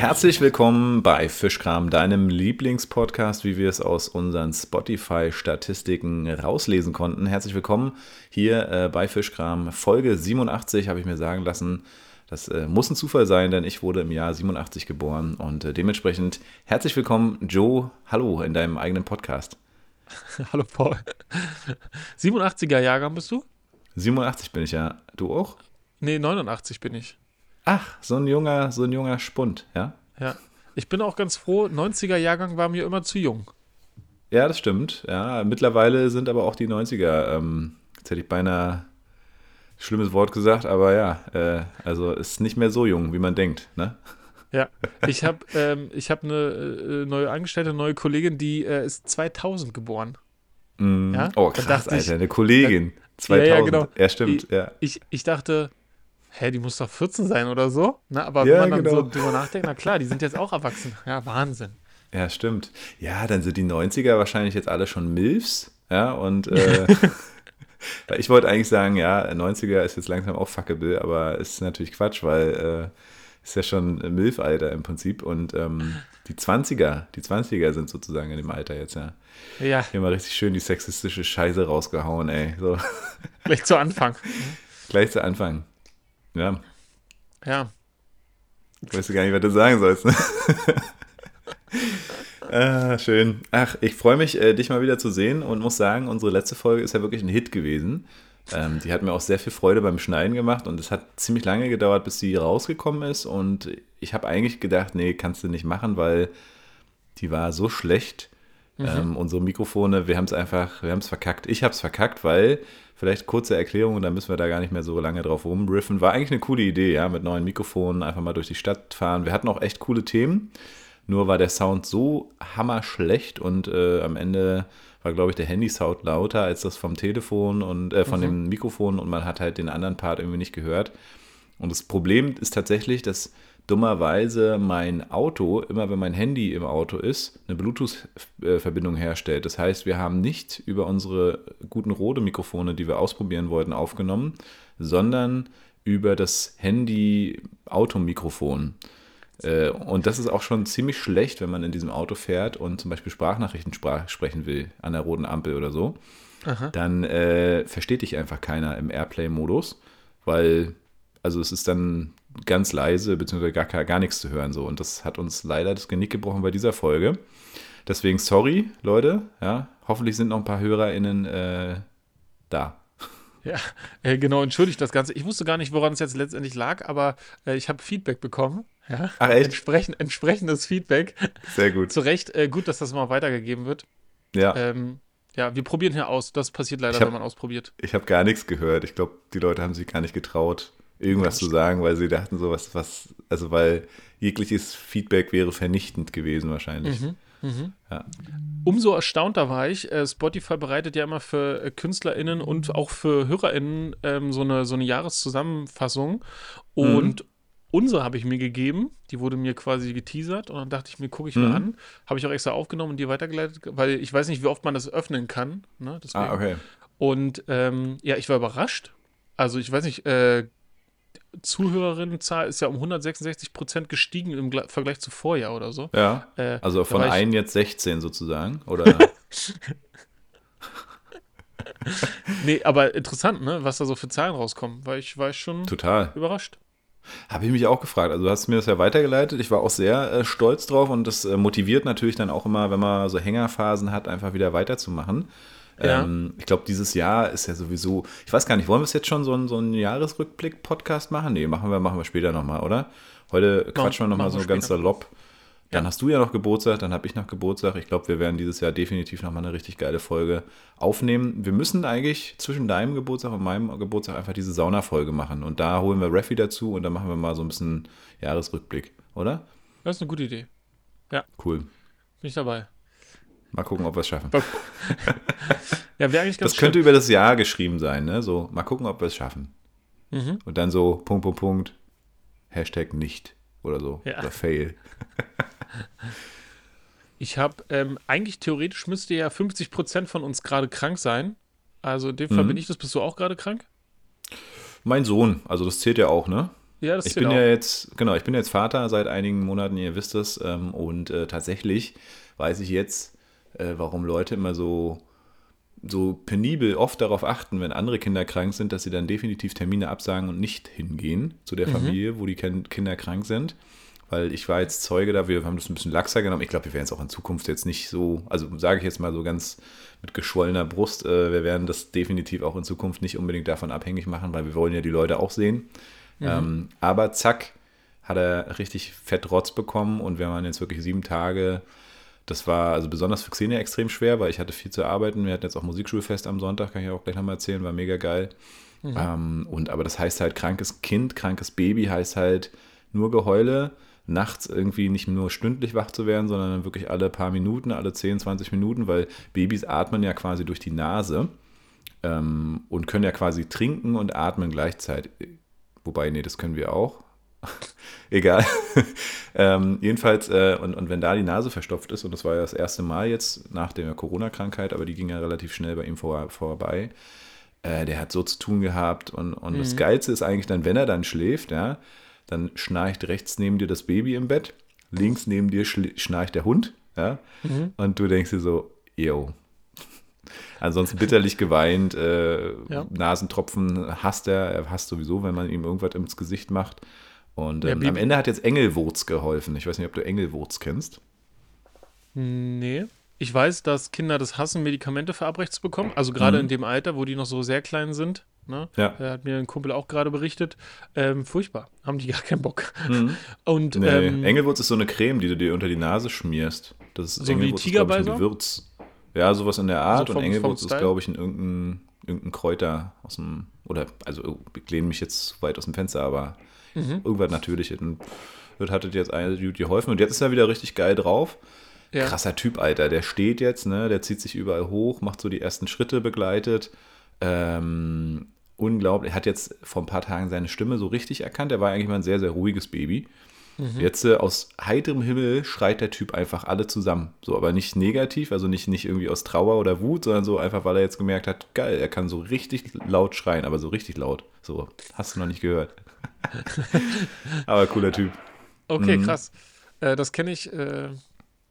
Herzlich willkommen bei Fischkram, deinem Lieblingspodcast, wie wir es aus unseren Spotify-Statistiken rauslesen konnten. Herzlich willkommen hier äh, bei Fischkram. Folge 87 habe ich mir sagen lassen. Das äh, muss ein Zufall sein, denn ich wurde im Jahr 87 geboren und äh, dementsprechend herzlich willkommen, Joe. Hallo in deinem eigenen Podcast. Hallo Paul. 87er Jahrgang bist du? 87 bin ich ja. Du auch? Nee, 89 bin ich. Ach, so ein junger, so ein junger Spund, ja? Ja. Ich bin auch ganz froh, 90er Jahrgang war mir immer zu jung. Ja, das stimmt. Ja, mittlerweile sind aber auch die 90er, ähm, jetzt hätte ich beinahe ein schlimmes Wort gesagt, aber ja, äh, also ist nicht mehr so jung, wie man denkt, ne? Ja, ich habe ähm, hab eine äh, neue Angestellte, eine neue Kollegin, die äh, ist 2000 geboren. Mm. Ja? Oh, krass, Alter, ich, eine Kollegin. 2000. Ja, ja, genau. Ja, stimmt, ich, ja. Ich, ich dachte, hä, die muss doch 14 sein oder so. Na, aber ja, wenn man dann genau. so drüber nachdenkt, na klar, die sind jetzt auch erwachsen. Ja, Wahnsinn. Ja, stimmt. Ja, dann sind die 90er wahrscheinlich jetzt alle schon Milfs. Ja, und äh, ich wollte eigentlich sagen, ja, 90er ist jetzt langsam auch fuckable, aber ist natürlich Quatsch, weil äh, ist ja schon Milf-Alter im Prinzip. Und ähm, die 20er, die 20er sind sozusagen in dem Alter jetzt, ja. Ja. Hier mal richtig schön die sexistische Scheiße rausgehauen, ey. So. Gleich zu Anfang. Gleich zu Anfang. Ja. Ja. Ich weiß gar nicht, was du sagen sollst. Ne? ah, schön. Ach, ich freue mich, äh, dich mal wieder zu sehen und muss sagen, unsere letzte Folge ist ja wirklich ein Hit gewesen. Ähm, die hat mir auch sehr viel Freude beim Schneiden gemacht und es hat ziemlich lange gedauert, bis sie rausgekommen ist. Und ich habe eigentlich gedacht, nee, kannst du nicht machen, weil die war so schlecht. Mhm. Ähm, unsere Mikrofone, wir haben es einfach, wir haben es verkackt. Ich habe es verkackt, weil, vielleicht kurze Erklärung, dann müssen wir da gar nicht mehr so lange drauf rumriffen. War eigentlich eine coole Idee, ja, mit neuen Mikrofonen einfach mal durch die Stadt fahren. Wir hatten auch echt coole Themen. Nur war der Sound so hammerschlecht und äh, am Ende war, glaube ich, der Handy-Sound lauter als das vom Telefon und äh, von mhm. dem Mikrofon und man hat halt den anderen Part irgendwie nicht gehört. Und das Problem ist tatsächlich, dass dummerweise mein Auto, immer wenn mein Handy im Auto ist, eine Bluetooth-Verbindung herstellt. Das heißt, wir haben nicht über unsere guten Rode-Mikrofone, die wir ausprobieren wollten, aufgenommen, sondern über das Handy-Automikrofon. Äh, und das ist auch schon ziemlich schlecht, wenn man in diesem Auto fährt und zum Beispiel Sprachnachrichten sprach, sprechen will, an der roten Ampel oder so. Aha. Dann äh, versteht dich einfach keiner im Airplay-Modus, weil, also es ist dann ganz leise, beziehungsweise gar, gar nichts zu hören. So. Und das hat uns leider das Genick gebrochen bei dieser Folge. Deswegen sorry, Leute. Ja, hoffentlich sind noch ein paar HörerInnen äh, da. Ja, äh, genau, entschuldigt das Ganze. Ich wusste gar nicht, woran es jetzt letztendlich lag, aber äh, ich habe Feedback bekommen. Ja? Ach, echt? Entsprechend, entsprechendes Feedback. Sehr gut. Zu Recht, äh, gut, dass das mal weitergegeben wird. Ja. Ähm, ja, wir probieren hier aus. Das passiert leider, hab, wenn man ausprobiert. Ich habe gar nichts gehört. Ich glaube, die Leute haben sich gar nicht getraut, irgendwas zu sagen, weil sie dachten so, was, was, also weil jegliches Feedback wäre vernichtend gewesen wahrscheinlich. Mhm. Mhm. Ja. Umso erstaunter war ich. Äh, Spotify bereitet ja immer für äh, KünstlerInnen und auch für HörerInnen ähm, so, eine, so eine Jahreszusammenfassung. Und mhm. unsere habe ich mir gegeben. Die wurde mir quasi geteasert. Und dann dachte ich mir, gucke ich mhm. mal an. Habe ich auch extra aufgenommen und dir weitergeleitet, weil ich weiß nicht, wie oft man das öffnen kann. Ne? Ah, okay. Und ähm, ja, ich war überrascht. Also ich weiß nicht, äh, Zuhörerinnenzahl ist ja um 166 Prozent gestiegen im Vergleich zu Vorjahr oder so. Ja. Äh, also von ein jetzt 16 sozusagen, oder? nee, aber interessant, ne, was da so für Zahlen rauskommen, weil ich war schon Total. überrascht. Habe ich mich auch gefragt. Also du hast mir das ja weitergeleitet. Ich war auch sehr äh, stolz drauf und das äh, motiviert natürlich dann auch immer, wenn man so Hängerphasen hat, einfach wieder weiterzumachen. Ja. Ähm, ich glaube, dieses Jahr ist ja sowieso, ich weiß gar nicht, wollen wir es jetzt schon so, ein, so einen Jahresrückblick-Podcast machen? Nee, machen wir, machen wir später nochmal, oder? Heute quatschen wir nochmal so ganz salopp. Dann ja. hast du ja noch Geburtstag, dann habe ich noch Geburtstag. Ich glaube, wir werden dieses Jahr definitiv nochmal eine richtig geile Folge aufnehmen. Wir müssen eigentlich zwischen deinem Geburtstag und meinem Geburtstag einfach diese Sauna-Folge machen. Und da holen wir Raffi dazu und dann machen wir mal so ein bisschen Jahresrückblick, oder? Das ist eine gute Idee. Ja. Cool. Bin ich dabei. Mal gucken, ob wir es schaffen. ja, wäre eigentlich ganz Das könnte schön. über das Jahr geschrieben sein, ne? So, mal gucken, ob wir es schaffen. Mhm. Und dann so, Punkt, Punkt, Punkt, Hashtag nicht oder so. Ja. Oder Fail. ich habe, ähm, eigentlich theoretisch müsste ja 50% von uns gerade krank sein. Also in dem Fall mhm. bin ich das. Bist du auch gerade krank? Mein Sohn, also das zählt ja auch, ne? Ja, das Ich bin auch. ja jetzt, genau, ich bin jetzt Vater seit einigen Monaten, ihr wisst es, ähm, und äh, tatsächlich weiß ich jetzt, äh, warum Leute immer so, so penibel oft darauf achten, wenn andere Kinder krank sind, dass sie dann definitiv Termine absagen und nicht hingehen zu der Familie, wo die Kinder krank sind. Weil ich war jetzt Zeuge da, wir haben das ein bisschen laxer genommen. Ich glaube, wir werden es auch in Zukunft jetzt nicht so, also sage ich jetzt mal so ganz mit geschwollener Brust, äh, wir werden das definitiv auch in Zukunft nicht unbedingt davon abhängig machen, weil wir wollen ja die Leute auch sehen. Ähm, aber zack, hat er richtig fett Rotz bekommen und wir waren jetzt wirklich sieben Tage. Das war also besonders für Xenia extrem schwer, weil ich hatte viel zu arbeiten. Wir hatten jetzt auch Musikschulfest am Sonntag, kann ich auch gleich nochmal erzählen, war mega geil. Ähm, und aber das heißt halt krankes Kind, krankes Baby heißt halt nur Geheule, nachts irgendwie nicht nur stündlich wach zu werden, sondern dann wirklich alle paar Minuten, alle 10, 20 Minuten, weil Babys atmen ja quasi durch die Nase ähm, und können ja quasi trinken und atmen gleichzeitig. Wobei, nee, das können wir auch. Egal. ähm, jedenfalls, äh, und, und wenn da die Nase verstopft ist, und das war ja das erste Mal jetzt nach der Corona-Krankheit, aber die ging ja relativ schnell bei ihm vor, vorbei, äh, der hat so zu tun gehabt. Und, und das Geilste ist eigentlich dann, wenn er dann schläft, ja, dann schnarcht rechts neben dir das Baby im Bett, links neben dir schnarcht der Hund, ja, und du denkst dir so, yo. Ansonsten bitterlich geweint, äh, Ja. Nasentropfen hasst er, er hasst sowieso, wenn man ihm irgendwas ins Gesicht macht. Und ähm, am Ende hat jetzt Engelwurz geholfen. Ich weiß nicht, ob du Engelwurz kennst. Nee. Ich weiß, dass Kinder das hassen, Medikamente verabreicht zu bekommen. Also gerade Mhm. in dem Alter, wo die noch so sehr klein sind. Ne? Ja. Da hat mir ein Kumpel auch gerade berichtet. Ähm, furchtbar. Haben die gar keinen Bock. Und Nee, ähm, Engelwurz ist so eine Creme, die du dir unter die Nase schmierst. Das ist So wie Engelwurz ist, glaub ich, ein? Gewürz. Ja, sowas in der Art. Also vom- und Engelwurz ist, glaube ich, in irgendein, irgendein Kräuter aus dem, oder, also ich lehne mich jetzt weit aus dem Fenster, aber Mhm. irgendwas Natürliches. Und das hat jetzt eine gut geholfen. Und jetzt ist er wieder richtig geil drauf. ja. Krasser Typ, Alter. Der steht jetzt, ne? Der zieht sich überall hoch, macht so die ersten Schritte begleitet. Ähm, unglaublich. Er hat jetzt vor ein paar Tagen seine Stimme so richtig erkannt. Er war eigentlich mal ein sehr, sehr ruhiges Baby. Jetzt äh, aus heiterem Himmel schreit der Typ einfach alle zusammen. So, aber nicht negativ, also nicht, nicht irgendwie aus Trauer oder Wut, sondern so einfach, weil er jetzt gemerkt hat, geil, er kann so richtig laut schreien, aber so richtig laut. So, hast du noch nicht gehört. aber cooler Typ. Okay, Mhm. krass. Äh, das kenne ich, äh,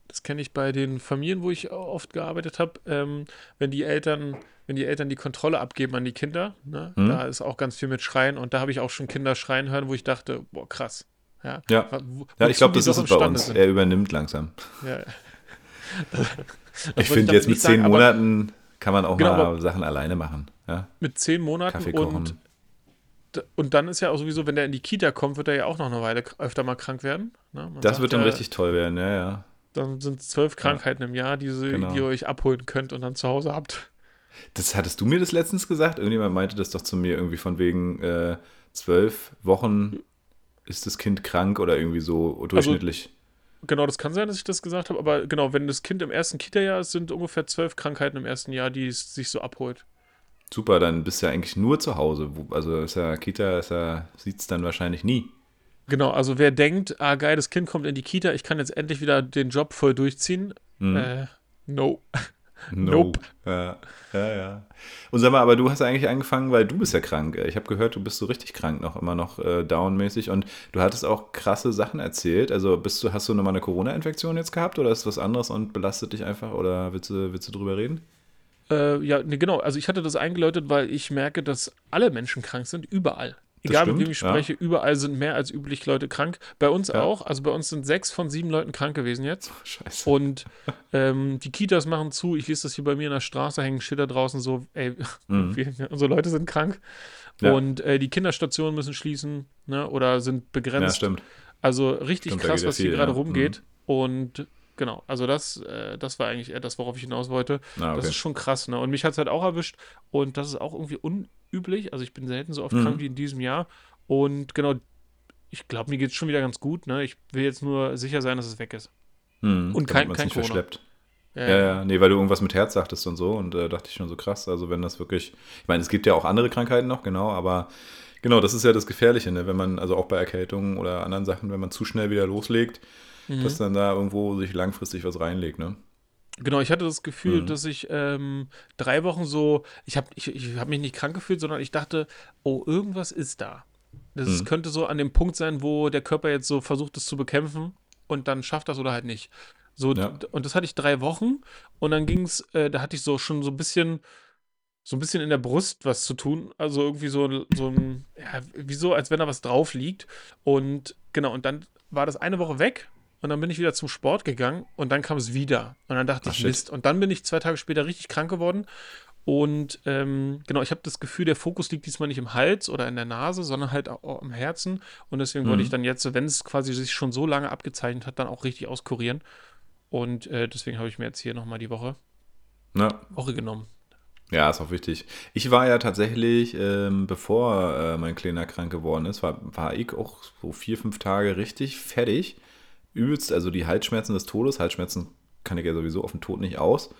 das kenne ich bei den Familien, wo ich oft gearbeitet habe. Ähm, wenn die Eltern, wenn die Eltern die Kontrolle abgeben an die Kinder, ne, Mhm. da ist auch ganz viel mit Schreien und da habe ich auch schon Kinder schreien hören, wo ich dachte, boah, krass. Ja, Ja. Wo- Ja, ich glaube, das ist es bei uns. sind. Er übernimmt langsam. Ja. Ich finde, jetzt mit zehn sagen, Monaten kann man auch Genau, mal Sachen alleine machen. Ja? Mit zehn Monaten Kaffee und, kochen. d- und dann ist ja auch sowieso, wenn der in die Kita kommt, wird er ja auch noch eine Weile öfter mal krank werden. Ne? Das sagt wird dann ja, richtig toll werden, ja, ja. Dann sind es zwölf Krankheiten im Jahr, die, sie, Genau. die ihr euch abholen könnt und dann zu Hause habt. Das hattest du mir das letztens gesagt? Irgendjemand meinte das doch zu mir irgendwie von wegen äh, zwölf Wochen ist das Kind krank oder irgendwie so durchschnittlich. Genau, das kann sein, dass ich das gesagt habe, aber genau, wenn das Kind im ersten Kita-Jahr ist, sind ungefähr zwölf Krankheiten im ersten Jahr, die es sich so abholt. Super, dann bist du ja eigentlich nur zu Hause. Also ist ja Kita, ist ja, sieht es dann wahrscheinlich nie. Genau, also wer denkt, ah geil, das Kind kommt in die Kita, ich kann jetzt endlich wieder den Job voll durchziehen, Mhm. äh, no. No. Nope. Ja, ja, ja. Und sag mal, aber du hast eigentlich angefangen, weil du bist ja krank. Ich habe gehört, du bist so richtig krank noch, immer noch äh, downmäßig und du hattest auch krasse Sachen erzählt. Also bist du, hast du nochmal eine Corona-Infektion jetzt gehabt oder ist was anderes und belastet dich einfach oder willst du, willst du drüber reden? Äh, ja, nee, genau, also ich hatte das eingeläutet, weil ich merke, dass alle Menschen krank sind, überall. Egal mit stimmt, wem ich ja. spreche, überall sind mehr als üblich Leute krank. Bei uns Ja. auch, also bei uns sind sechs von sieben Leuten krank gewesen jetzt. Scheiße. Und ähm, die Kitas machen zu. Ich lese das hier bei mir in der Straße, hängen Schilder draußen so, ey, Mhm. wir, unsere Leute sind krank. Ja. Und äh, die Kinderstationen müssen schließen ne, oder sind Ja, begrenzt. stimmt. also richtig Stimmt, krass, ja was hier viel, gerade ja. Mhm. rumgeht. Und genau, also das, äh, das war eigentlich eher das, worauf ich hinaus wollte. Ah, Das okay. ist schon krass, ne? Und mich hat es halt auch erwischt. Und das ist auch irgendwie unüblich. Also ich bin selten so oft Mhm. krank wie in diesem Jahr. Und genau, ich glaube, mir geht es schon wieder ganz gut. Ne? Ich will jetzt nur sicher sein, dass es weg ist. Hm, und kein- kein nicht Corona. verschleppt. Ja, ja, nee, weil du irgendwas mit Herz sagtest und so und äh, dachte ich schon so krass, also wenn das wirklich, ich meine, es gibt ja auch andere Krankheiten noch, genau, aber genau, das ist ja das Gefährliche, ne? wenn man, also auch bei Erkältungen oder anderen Sachen, wenn man zu schnell wieder loslegt, Mhm. dass dann da irgendwo sich langfristig was reinlegt, ne? Genau, ich hatte das Gefühl, Mhm. dass ich ähm, drei Wochen so, ich habe ich, ich hab mich nicht krank gefühlt, sondern ich dachte, oh, irgendwas ist da. Das mhm. könnte so an dem Punkt sein, wo der Körper jetzt so versucht, es zu bekämpfen und dann schafft das oder halt nicht. So, ja. und das hatte ich drei Wochen und dann ging es, äh, da hatte ich so schon so ein bisschen, so ein bisschen in der Brust was zu tun. Also irgendwie so, so ein, ja, wie so, als wenn da was drauf liegt. Und genau, und dann war das eine Woche weg und dann bin ich wieder zum Sport gegangen und dann kam es wieder. Und dann dachte Ach, ich, shit. Mist. Und dann bin ich zwei Tage später richtig krank geworden und ähm, genau, ich habe das Gefühl, der Fokus liegt diesmal nicht im Hals oder in der Nase, sondern halt auch im Herzen. Und deswegen mhm. wollte ich dann jetzt, wenn es quasi sich schon so lange abgezeichnet hat, dann auch richtig auskurieren. Und äh, deswegen habe ich mir jetzt hier nochmal die Woche, ja. Woche genommen. Ja, ist auch wichtig. Ich war ja tatsächlich, ähm, bevor äh, mein Kleiner krank geworden ist, war, war ich auch so vier, fünf Tage richtig fertig. Übelst, also die Halsschmerzen des Todes. Halsschmerzen kann ich ja sowieso auf den Tod nicht aus.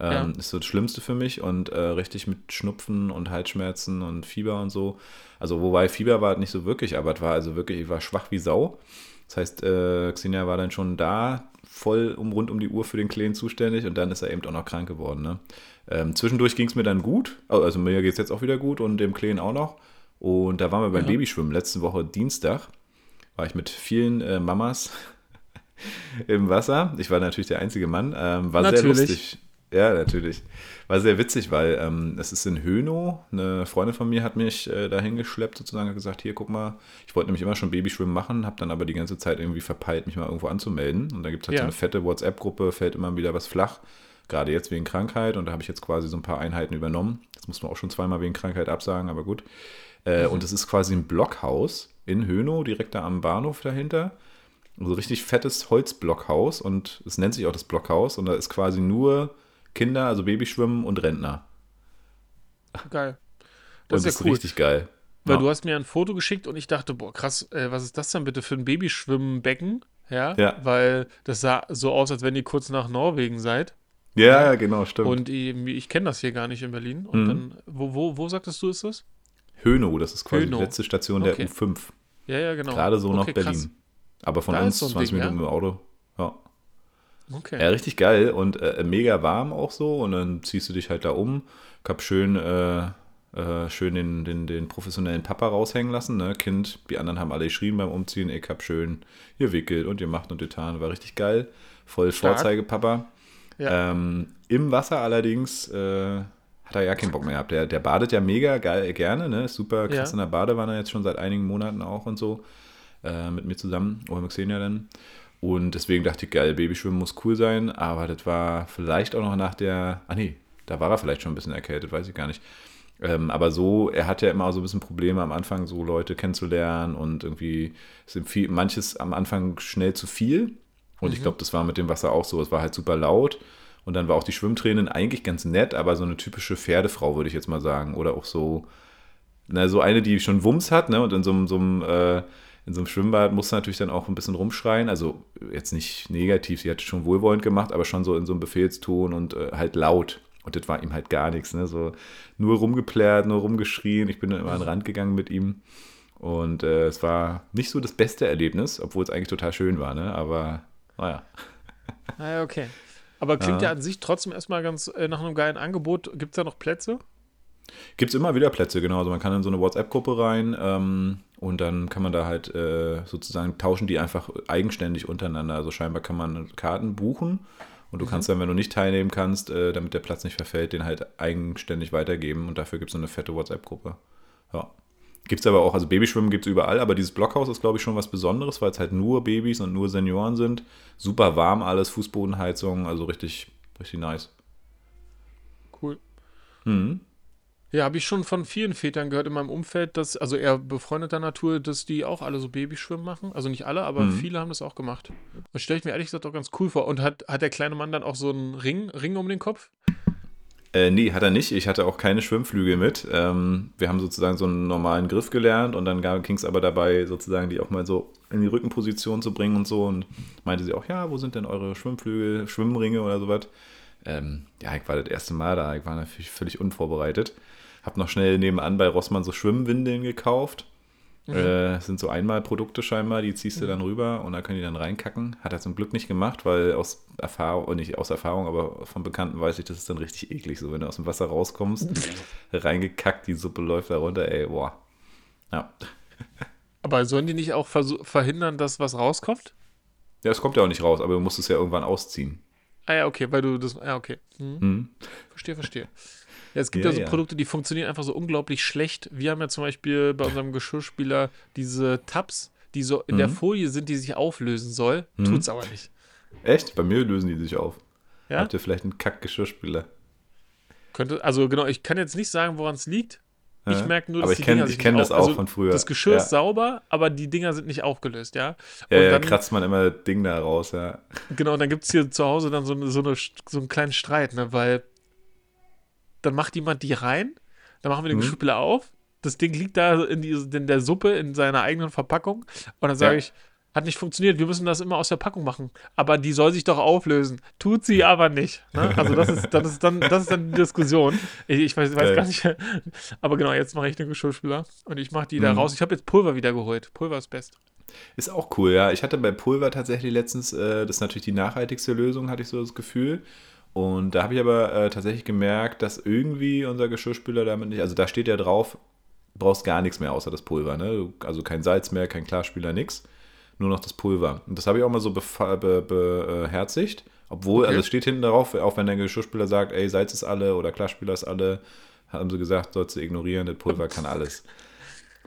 Ähm, ja. Ist so das Schlimmste für mich und äh, richtig mit Schnupfen und Halsschmerzen und Fieber und so. Also, wobei Fieber war nicht so wirklich, aber es war also wirklich, ich war schwach wie Sau. Das heißt, äh, Xenia war dann schon da, voll um rund um die Uhr für den Kleinen zuständig und dann ist er eben auch noch krank geworden. Ne? Ähm, zwischendurch ging es mir dann gut, also mir geht es jetzt auch wieder gut und dem Kleinen auch noch. Und da waren wir beim ja. Babyschwimmen letzte Woche Dienstag. War ich mit vielen äh, Mamas im Wasser. Ich war natürlich der einzige Mann. Ähm, war natürlich. sehr lustig. Ja, natürlich. War sehr witzig, weil ähm, es ist in Hönow. Eine Freundin von mir hat mich äh, dahin geschleppt, sozusagen, hat gesagt: Hier, guck mal, ich wollte nämlich immer schon Babyschwimmen machen, habe dann aber die ganze Zeit irgendwie verpeilt, mich mal irgendwo anzumelden. Und da gibt es halt ja. so eine fette WhatsApp-Gruppe, fällt immer wieder was flach. Gerade jetzt wegen Krankheit. Und da habe ich jetzt quasi so ein paar Einheiten übernommen. Das muss man auch schon zweimal wegen Krankheit absagen, aber gut. Äh, mhm. Und es ist quasi ein Blockhaus in Hönow, direkt da am Bahnhof dahinter. So richtig fettes Holzblockhaus und es nennt sich auch das Blockhaus und da ist quasi nur Kinder, also Babyschwimmen und Rentner. Geil. Das ist, ja cool. richtig geil. Weil ja. du hast mir ein Foto geschickt und ich dachte, boah, krass, äh, was ist das denn bitte für ein Babyschwimmbecken? Ja, ja. Weil das sah so aus, als wenn ihr kurz nach Norwegen seid. Ja, ja genau, stimmt. Und ich, ich kenne das hier gar nicht in Berlin. Und mhm. dann, wo, wo, wo sagtest du, ist das? Hönow, das ist quasi Hönow. die letzte Station der okay. U5. Ja, ja, genau. Gerade so okay, nach Berlin. Krass. Aber von da uns so 20 Ding, Minuten ja? im Auto. Ja. Okay. Ja, richtig geil und äh, mega warm auch so. Und dann ziehst du dich halt da um. Ich hab schön, äh, äh, schön den, den, den professionellen Papa raushängen lassen. Ne? Kind, die anderen haben alle geschrien beim Umziehen. Ich hab schön gewickelt und gemacht und getan. War richtig geil. Voll Vorzeigepapa. Ja. Ähm, Im Wasser allerdings äh, hat er ja keinen Bock mehr gehabt. Der, der badet ja mega geil gerne. Ne? Super krass ja. in der Badewanne jetzt schon seit einigen Monaten auch und so. Äh, mit mir zusammen. Oder mit Xenia dann. Und deswegen dachte ich, geil, Babyschwimmen muss cool sein, aber das war vielleicht auch noch nach der, ah nee, da war er vielleicht schon ein bisschen erkältet, weiß ich gar nicht. Ähm, aber so, er hat ja immer so ein bisschen Probleme am Anfang, so Leute kennenzulernen und irgendwie sind viel, manches am Anfang schnell zu viel. Und mhm. ich glaube, das war mit dem Wasser auch so. Es war halt super laut. Und dann war auch die Schwimmtraining eigentlich ganz nett, aber so eine typische Pferdefrau, würde ich jetzt mal sagen. Oder auch so, na, so eine, die schon Wumms hat, ne? Und in so, so einem, äh, in so einem Schwimmbad musst du natürlich dann auch ein bisschen rumschreien. Also jetzt nicht negativ, sie hat schon wohlwollend gemacht, aber schon so in so einem Befehlston und äh, halt laut. Und das war ihm halt gar nichts. Ne? So nur rumgeplärt, nur rumgeschrien. Ich bin dann immer an den Rand gegangen mit ihm. Und äh, es war nicht so das beste Erlebnis, obwohl es eigentlich total schön war. Ne? Aber naja. Naja, okay. Aber klingt ja. ja an sich trotzdem erstmal ganz äh, nach einem geilen Angebot. Gibt es da noch Plätze? Gibt es immer wieder Plätze, genau. Also man kann in so eine WhatsApp-Gruppe rein ähm, und dann kann man da halt äh, sozusagen tauschen die einfach eigenständig untereinander. Also scheinbar kann man Karten buchen und du mhm. kannst dann, wenn du nicht teilnehmen kannst, äh, damit der Platz nicht verfällt, den halt eigenständig weitergeben und dafür gibt es so eine fette WhatsApp-Gruppe. Ja. Gibt es aber auch, also Babyschwimmen gibt es überall, aber dieses Blockhaus ist, glaube ich, schon was Besonderes, weil es halt nur Babys und nur Senioren sind. Super warm alles, Fußbodenheizung, also richtig, richtig nice. Cool. Mhm. Ja, habe ich schon von vielen Vätern gehört in meinem Umfeld, dass, also eher befreundeter Natur, dass die auch alle so Babyschwimmen machen. Also nicht alle, aber mhm. viele haben das auch gemacht. Das stelle ich mir ehrlich gesagt auch ganz cool vor. Und hat, hat der kleine Mann dann auch so einen Ring, Ring um den Kopf? Äh, nee, hat er nicht. Ich hatte auch keine Schwimmflügel mit. Ähm, wir haben sozusagen so einen normalen Griff gelernt und dann ging es aber dabei, sozusagen die auch mal so in die Rückenposition zu bringen und so. Und meinte sie auch, ja, wo sind denn eure Schwimmflügel, Schwimmringe oder sowas? Ähm, ja, ich war das erste Mal da, ich war natürlich völlig unvorbereitet. Hab noch schnell nebenan bei Rossmann so Schwimmwindeln gekauft. Mhm. Äh, sind so Einmalprodukte scheinbar, die ziehst du mhm. dann rüber und da können die dann reinkacken. Hat er zum Glück nicht gemacht, weil aus Erfahrung, oh, nicht aus Erfahrung, aber von Bekannten weiß ich, das ist dann richtig eklig. So, wenn du aus dem Wasser rauskommst, reingekackt, die Suppe läuft da runter, ey, boah. Ja. Aber sollen die nicht auch verhindern, dass was rauskommt? Ja, es kommt ja auch nicht raus, aber du musst es ja irgendwann ausziehen. Ah ja, okay, weil du das. Ja, okay. Hm. Mhm. Verstehe, verstehe. Ja, es gibt ja, ja so ja. Produkte, die funktionieren einfach so unglaublich schlecht. Wir haben ja zum Beispiel bei unserem Geschirrspüler diese Tabs, die so in mhm. der Folie sind, die sich auflösen soll. Mhm. Tut's aber nicht. Echt? Bei mir lösen die sich auf. Ja? Habt ihr vielleicht einen Kack-Geschirrspüler? Könnte, also genau, ich kann jetzt nicht sagen, woran es liegt. Ich merke nur, dass aber ich kenne kenn das auch also von früher. Das Geschirr ja. ist sauber, aber die Dinger sind nicht aufgelöst, ja. Und ja, ja kratzt man immer das Ding da raus, ja. Genau, und dann gibt es hier zu Hause dann so, eine, so, eine, so einen kleinen Streit, ne, weil dann macht jemand die rein, dann machen wir den mhm. Geschirrspüler auf, das Ding liegt da in, die, in der Suppe in seiner eigenen Verpackung und dann sage ja. ich, hat nicht funktioniert, wir müssen das immer aus der Packung machen. Aber die soll sich doch auflösen. Tut sie aber nicht. Ne? Also das ist, das, ist dann, das ist dann die Diskussion. Ich, ich weiß, weiß gar nicht. Aber genau, jetzt mache ich den Geschirrspüler und ich mache die mhm. da raus. Ich habe jetzt Pulver wieder geholt. Pulver ist best. Ist auch cool, ja. Ich hatte bei Pulver tatsächlich letztens, äh, das ist natürlich die nachhaltigste Lösung, hatte ich so das Gefühl. Und da habe ich aber äh, tatsächlich gemerkt, dass irgendwie unser Geschirrspüler damit nicht, also da steht ja drauf, brauchst gar nichts mehr außer das Pulver, ne? Also kein Salz mehr, kein Klarspüler, nichts nur noch das Pulver. Und das habe ich auch mal so beherzigt. Be, be, obwohl, okay. also es steht hinten darauf, auch wenn der Geschirrspüler sagt, ey, Salz ist alle oder Klarspüler ist alle, haben sie gesagt, sollst du ignorieren, das Pulver kann alles.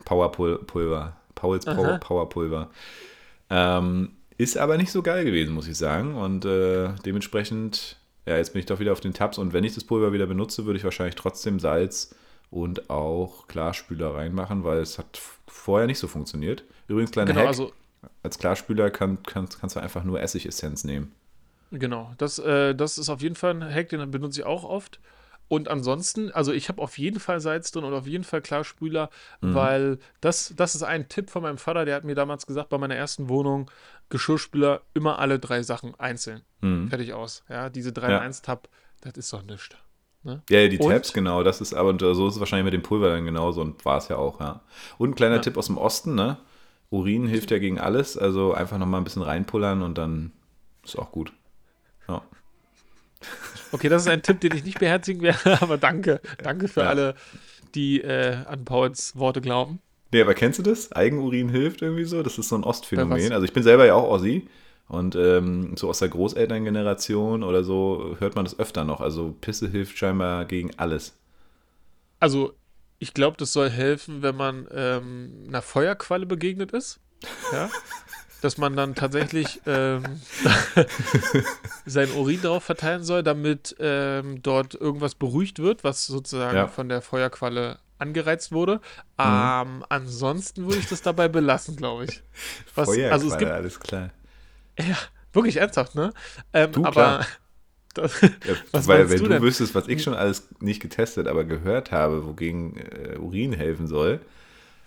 Powerpulver. Pauls Power, Powerpulver. Ähm, ist aber nicht so geil gewesen, muss ich sagen. Und äh, dementsprechend, ja, jetzt bin ich doch wieder auf den Tabs. Und wenn ich das Pulver wieder benutze, würde ich wahrscheinlich trotzdem Salz und auch Klarspüler reinmachen, weil es hat vorher nicht so funktioniert. Übrigens, kleiner genau, Hack. Also als Klarspüler kann, kann, kannst du einfach nur Essigessenz nehmen. Genau, das, äh, das ist auf jeden Fall ein Hack, den benutze ich auch oft. Und ansonsten, also ich habe auf jeden Fall Salz drin und auf jeden Fall Klarspüler, mhm. weil das, das ist ein Tipp von meinem Vater, der hat mir damals gesagt, bei meiner ersten Wohnung, Geschirrspüler immer alle drei Sachen einzeln. Mhm. Fertig aus. Ja, diese 3-1-Tab, ja. das ist doch nichts. Ne? Ja, die und? Tabs, genau, das ist, aber so ist es wahrscheinlich mit dem Pulver dann genauso und war es ja auch, ja. Und ein kleiner ja. Tipp aus dem Osten, ne? Urin hilft ja gegen alles, also einfach nochmal ein bisschen reinpullern und dann ist auch gut. Ja. Okay, das ist ein Tipp, den ich nicht beherzigen werde, aber danke. Danke für ja. alle, die äh, an Pauls Worte glauben. Nee, aber kennst du das? Eigenurin hilft irgendwie so? Das ist so ein Ostphänomen. Also ich bin selber ja auch Ossi und ähm, so aus der Großelterngeneration oder so hört man das öfter noch. Also Pisse hilft scheinbar gegen alles. Also ich glaube, das soll helfen, wenn man ähm, einer Feuerqualle begegnet ist. Ja. dass man dann tatsächlich ähm, sein Urin darauf verteilen soll, damit ähm, dort irgendwas beruhigt wird, was sozusagen ja. von der Feuerqualle angereizt wurde. Mhm. Ähm, ansonsten würde ich das dabei belassen, glaube ich. Was, Feuerqualle, also es gibt, alles klar. Ja, wirklich ernsthaft, ne? Ähm, du, aber klar. Das, ja, weil wenn du, du wüsstest, was ich schon alles nicht getestet, aber gehört habe, wogegen äh, Urin helfen soll,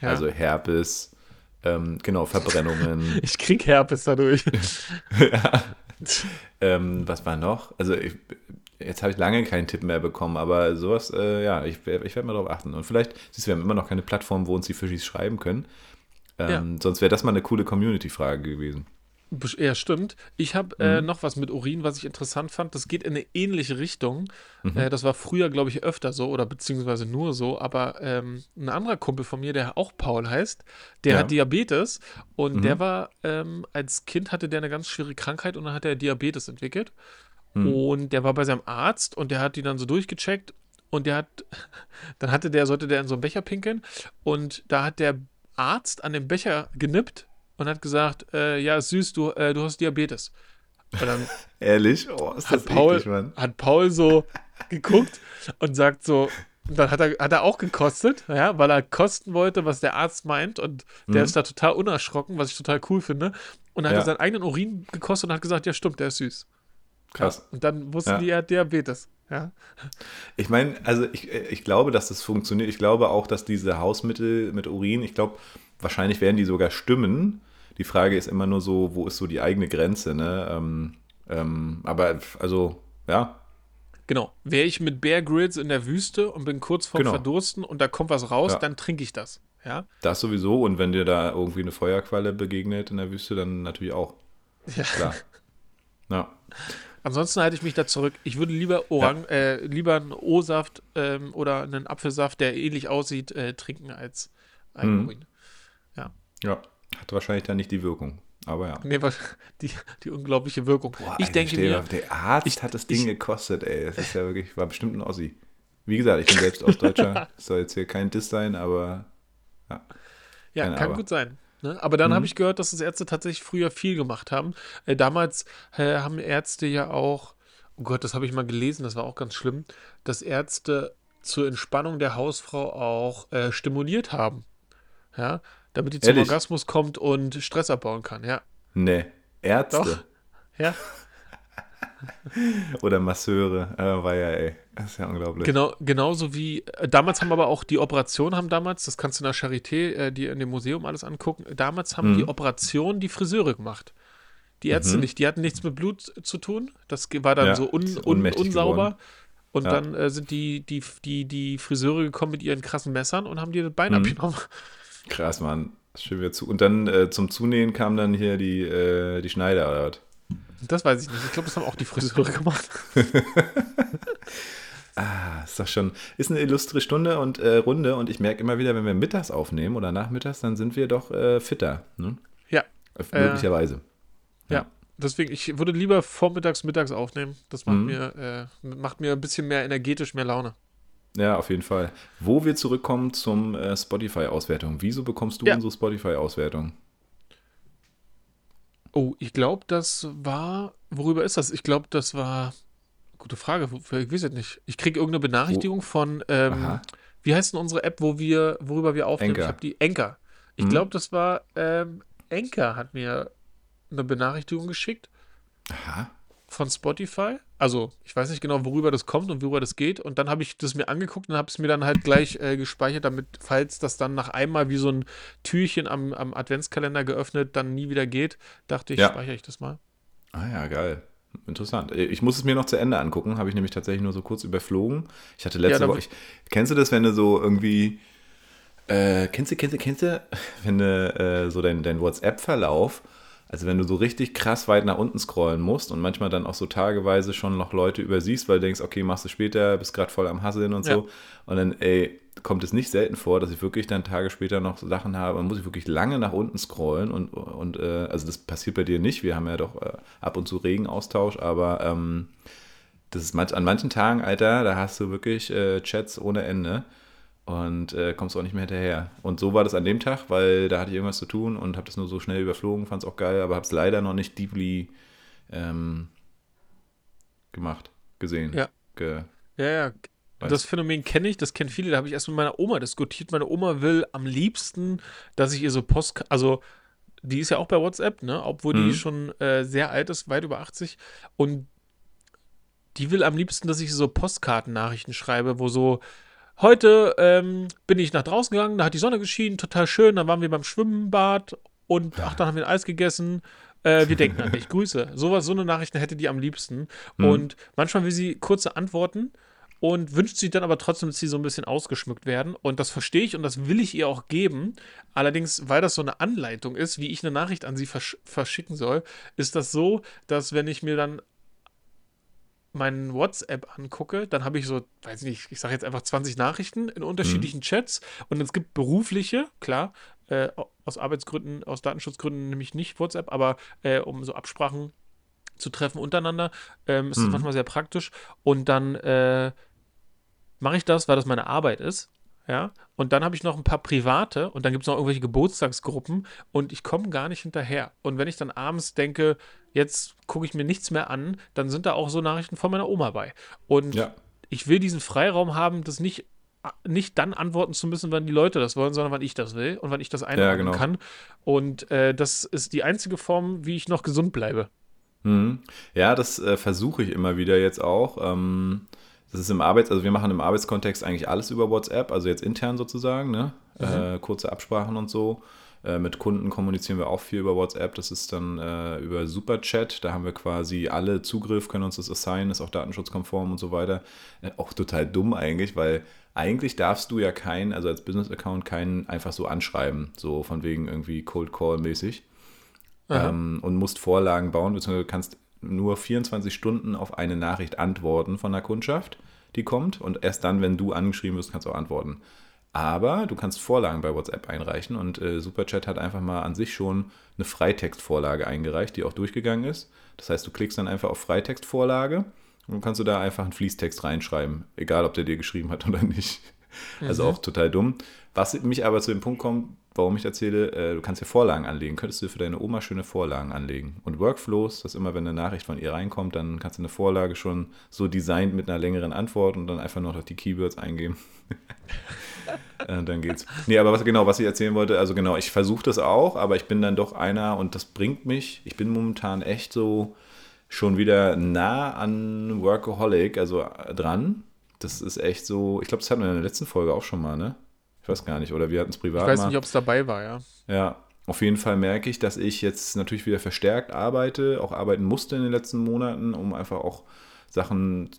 ja. also Herpes, ähm, genau, Verbrennungen. ich krieg Herpes dadurch. ja. ähm, was war noch? Also ich, jetzt habe ich lange keinen Tipp mehr bekommen, aber sowas, äh, ja, ich, ich werde mal darauf achten. Und vielleicht, siehst du, wir haben immer noch keine Plattform, wo uns die Fischis schreiben können. Ähm, ja. Sonst wäre das mal eine coole Community-Frage gewesen. Ja, stimmt. Ich habe äh, mhm. äh, noch was mit Urin, was ich interessant fand. Das geht in eine ähnliche Richtung. Mhm. Äh, das war früher, glaube ich, öfter so oder beziehungsweise nur so. Aber ähm, ein anderer Kumpel von mir, der auch Paul heißt, der ja. hat Diabetes und mhm. der war ähm, als Kind hatte der eine ganz schwere Krankheit und dann hat er Diabetes entwickelt. Mhm. Und der war bei seinem Arzt und der hat die dann so durchgecheckt und der hat, dann hatte der, sollte der in so einen Becher pinkeln und da hat der Arzt an dem Becher genippt und hat gesagt, äh, ja, süß, du, äh, du hast Diabetes. Und dann Ehrlich? Oh, ist hat, Paul, eklig, Mann. hat Paul so geguckt und sagt so, dann hat er, hat er auch gekostet, ja, weil er kosten wollte, was der Arzt meint. Und der mhm. ist da total unerschrocken, was ich total cool finde. Und ja. hat er seinen eigenen Urin gekostet und hat gesagt, ja, stimmt, der ist süß. Krass. Ja, und dann wussten ja. die, er hat Diabetes. Ja. Ich meine, also ich, ich glaube, dass das funktioniert. Ich glaube auch, dass diese Hausmittel mit Urin, ich glaube, wahrscheinlich werden die sogar stimmen. Die Frage ist immer nur so, wo ist so die eigene Grenze, ne? Ähm, ähm, aber also, ja. Genau. Wäre ich mit Bear Grylls in der Wüste und bin kurz vorm genau. Verdursten und da kommt was raus, ja. dann trinke ich das. Ja. Das sowieso. Und wenn dir da irgendwie eine Feuerqualle begegnet in der Wüste, dann natürlich auch. Ja. Klar. Ja. Ansonsten halte ich mich da zurück. Ich würde lieber Orang, ja. äh, lieber einen O-Saft ähm, oder einen Apfelsaft, der ähnlich aussieht, äh, trinken als Alkohol. Mhm. Ja. Ja, hat wahrscheinlich dann nicht die Wirkung. Aber ja. Nee, die, die unglaubliche Wirkung. Boah, ich Alter, denke mir, mal, der Arzt ich- hat das Ding ich- gekostet, ey. Das ist ja wirklich, war bestimmt ein Ossi. Wie gesagt, ich bin selbst Ostdeutscher. Soll jetzt hier kein Diss sein, aber ja, keine kann Aber. gut sein. Ne? Aber dann Mhm. habe ich gehört, dass das Ärzte tatsächlich früher viel gemacht haben. Äh, damals äh, haben Ärzte ja auch, oh Gott, das habe ich mal gelesen, das war auch ganz schlimm, dass Ärzte zur Entspannung der Hausfrau auch äh, stimuliert haben. Ja, damit die zum Ehrlich? Orgasmus kommt und Stress abbauen kann. Ja, ne. Ärzte Doch. ja. oder Masseure. Äh, war ja, ey. Das ist ja unglaublich. Genau, genauso wie äh, damals haben aber auch die Operationen haben damals, das kannst du in der Charité, äh, dir in dem Museum alles angucken. Damals haben Mhm. die Operationen die Friseure gemacht. Die Ärzte Mhm. nicht, die hatten nichts mit Blut zu tun. Das war dann Ja, so un, un, unsauber. geworden. Und Ja. dann äh, sind die, die, die, die Friseure gekommen mit ihren krassen Messern und haben dir das Bein Mhm. abgenommen. Krass, Mann. Schön wieder zu. Und dann äh, zum Zunähen kam dann hier die, äh, die Schneider oder was? Das weiß ich nicht. Ich glaube, das haben auch die Friseure gemacht. Ah, ist doch schon, ist eine illustre Stunde und äh, Runde und ich merke immer wieder, wenn wir mittags aufnehmen oder nachmittags, dann sind wir doch äh, fitter. Ne? Ja. Äh, möglicherweise. Ja. Deswegen, ich würde lieber vormittags, mittags aufnehmen. Das macht, Mhm. mir, äh, macht mir ein bisschen mehr energetisch, mehr Laune. Ja, auf jeden Fall. Wo wir zurückkommen zum äh, Spotify-Auswertung. Wieso bekommst du Ja. unsere Spotify-Auswertung? Oh, ich glaube, das war. Worüber ist das? Ich glaube, das war. Gute Frage. Ich weiß es nicht. Ich kriege irgendeine Benachrichtigung von. Ähm, wie heißt denn unsere App, wo wir, worüber wir aufnehmen? Anchor. Ich habe die Anchor. Ich Mhm. glaube, das war. Ähm, hat mir eine Benachrichtigung geschickt Aha. Von Spotify. Also, ich weiß nicht genau, worüber das kommt und worüber das geht. Und dann habe ich das mir angeguckt und habe es mir dann halt gleich äh, gespeichert, damit, falls das dann nach einmal wie so ein Türchen am, am Adventskalender geöffnet, dann nie wieder geht, dachte ich, Ja. speichere ich das mal. Ah ja, geil. Interessant. Äh, Ich muss es mir noch zu Ende angucken, habe ich nämlich tatsächlich nur so kurz überflogen. Ich hatte letzte Ja, Woche. Ich, kennst du das, wenn du so irgendwie. Äh, kennst du, kennst du, kennst du, wenn du äh, so dein, dein WhatsApp-Verlauf, also wenn du so richtig krass weit nach unten scrollen musst und manchmal dann auch so tageweise schon noch Leute übersiehst, weil du denkst, okay, machst du später, bist gerade voll am Hasseln und so. Und dann, ey, kommt es nicht selten vor, dass ich wirklich dann Tage später noch so Sachen habe und muss ich wirklich lange nach unten scrollen und, und äh, also das passiert bei dir nicht. Wir haben ja doch äh, ab und zu Regenaustausch, aber ähm, das ist manch, an manchen Tagen, Alter, da hast du wirklich äh, Chats ohne Ende und äh, kommst auch nicht mehr hinterher. Und so war das an dem Tag, weil da hatte ich irgendwas zu tun und habe das nur so schnell überflogen, fand es auch geil, aber habe es leider noch nicht deeply ähm, gemacht, gesehen. Ja. Ge, Ja, ja. Weiß. Das Phänomen kenne ich, das kennen viele. Da habe ich erst mit meiner Oma diskutiert. Meine Oma will am liebsten, dass ich ihr so Post, also die ist ja auch bei WhatsApp, ne? Obwohl Mhm. die schon äh, sehr alt ist, weit über 80. Und die will am liebsten, dass ich so Postkartennachrichten schreibe, wo so, heute ähm, bin ich nach draußen gegangen, da hat die Sonne geschienen, total schön, dann waren wir beim Schwimmbad und ach, dann haben wir ein Eis gegessen. Äh, wir denken an dich, Grüße. Sowas, so eine Nachrichten hätte die am liebsten. Mhm. Und manchmal will sie kurze Antworten und wünscht sich dann aber trotzdem, dass sie so ein bisschen ausgeschmückt werden. Und das verstehe ich und das will ich ihr auch geben. Allerdings, weil das so eine Anleitung ist, wie ich eine Nachricht an sie versch verschicken soll, ist das so, dass wenn ich mir dann meinen WhatsApp angucke, dann habe ich so, weiß ich nicht, ich sage jetzt einfach 20 Nachrichten in unterschiedlichen Chats und es gibt berufliche, klar, äh, aus Arbeitsgründen, aus Datenschutzgründen nämlich nicht WhatsApp, aber äh, um so Absprachen zu treffen untereinander, ähm, ist das Mhm. manchmal sehr praktisch. Und dann äh, mache ich das, weil das meine Arbeit ist. Ja, und dann habe ich noch ein paar private und dann gibt es noch irgendwelche Geburtstagsgruppen und ich komme gar nicht hinterher. Und wenn ich dann abends denke, jetzt gucke ich mir nichts mehr an, dann sind da auch so Nachrichten von meiner Oma bei. Und ja. ich will diesen Freiraum haben, das nicht, nicht dann antworten zu müssen, wann die Leute das wollen, sondern wann ich das will und wann ich das einordnen genau. kann. Und äh, das ist die einzige Form, wie ich noch gesund bleibe. Mhm. Ja, das äh, versuche ich immer wieder jetzt auch. Ähm, das ist im Arbeits-, also wir machen im Arbeitskontext eigentlich alles über WhatsApp, also jetzt intern sozusagen, ne? Äh, kurze Absprachen und so. Äh, mit Kunden kommunizieren wir auch viel über WhatsApp. Das ist dann äh, über Superchat. Da haben wir quasi alle Zugriff, können uns das assignen, ist auch datenschutzkonform und so weiter. Äh, auch total dumm eigentlich, weil eigentlich darfst du ja keinen, also als Business-Account keinen einfach so anschreiben, so von wegen irgendwie Cold Call-mäßig ähm, und musst Vorlagen bauen, beziehungsweise kannst nur 24 Stunden auf eine Nachricht antworten von der Kundschaft, die kommt. Und erst dann, wenn du angeschrieben wirst, kannst du auch antworten. Aber du kannst Vorlagen bei WhatsApp einreichen und äh, Superchat hat einfach mal an sich schon eine Freitextvorlage eingereicht, die auch durchgegangen ist. Das heißt, du klickst dann einfach auf Freitextvorlage und dann kannst du da einfach einen Fließtext reinschreiben, egal ob der dir geschrieben hat oder nicht. Also mhm. auch total dumm. Was mich aber zu dem Punkt kommt, warum ich erzähle, äh, du kannst ja Vorlagen anlegen. Könntest du für deine Oma schöne Vorlagen anlegen. Und Workflows, dass immer, wenn eine Nachricht von ihr reinkommt, dann kannst du eine Vorlage schon so designt mit einer längeren Antwort und dann einfach noch die Keywords eingeben. äh, dann geht's. Nee, aber was genau, was ich erzählen wollte, also genau, ich versuche das auch, aber ich bin dann doch einer und das bringt mich, ich bin momentan echt so schon wieder nah an Workaholic, also dran. Das ist echt so, ich glaube, das hatten wir in der letzten Folge auch schon mal, ne? Ich weiß gar nicht, oder wir hatten es privat. Ich weiß nicht, ob es dabei war, ja. Ja, auf jeden Fall merke ich, dass ich jetzt natürlich wieder verstärkt arbeite, auch arbeiten musste in den letzten Monaten, um einfach auch Sachen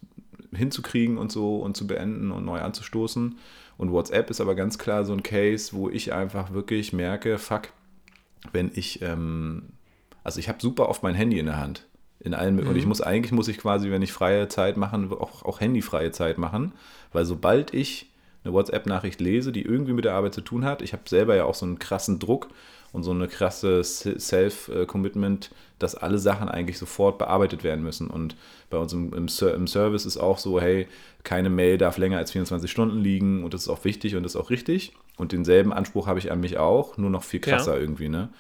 hinzukriegen und so und zu beenden und neu anzustoßen. Und WhatsApp ist aber ganz klar so ein Case, wo ich einfach wirklich merke, fuck, wenn ich, ähm, also ich habe super oft mein Handy in der Hand. In allen, mhm. Und ich muss eigentlich, muss ich quasi, wenn ich freie Zeit machen, auch, auch handyfreie Zeit machen, weil sobald ich eine WhatsApp-Nachricht lese, die irgendwie mit der Arbeit zu tun hat. Ich habe selber ja auch so einen krassen Druck und so eine krasse Self-Commitment, dass alle Sachen eigentlich sofort bearbeitet werden müssen. Und bei uns im, im, im, Service ist auch so, hey, keine Mail darf länger als 24 Stunden liegen und das ist auch wichtig und das ist auch richtig. Und denselben Anspruch habe ich an mich auch, nur noch viel krasser ja. irgendwie, ne?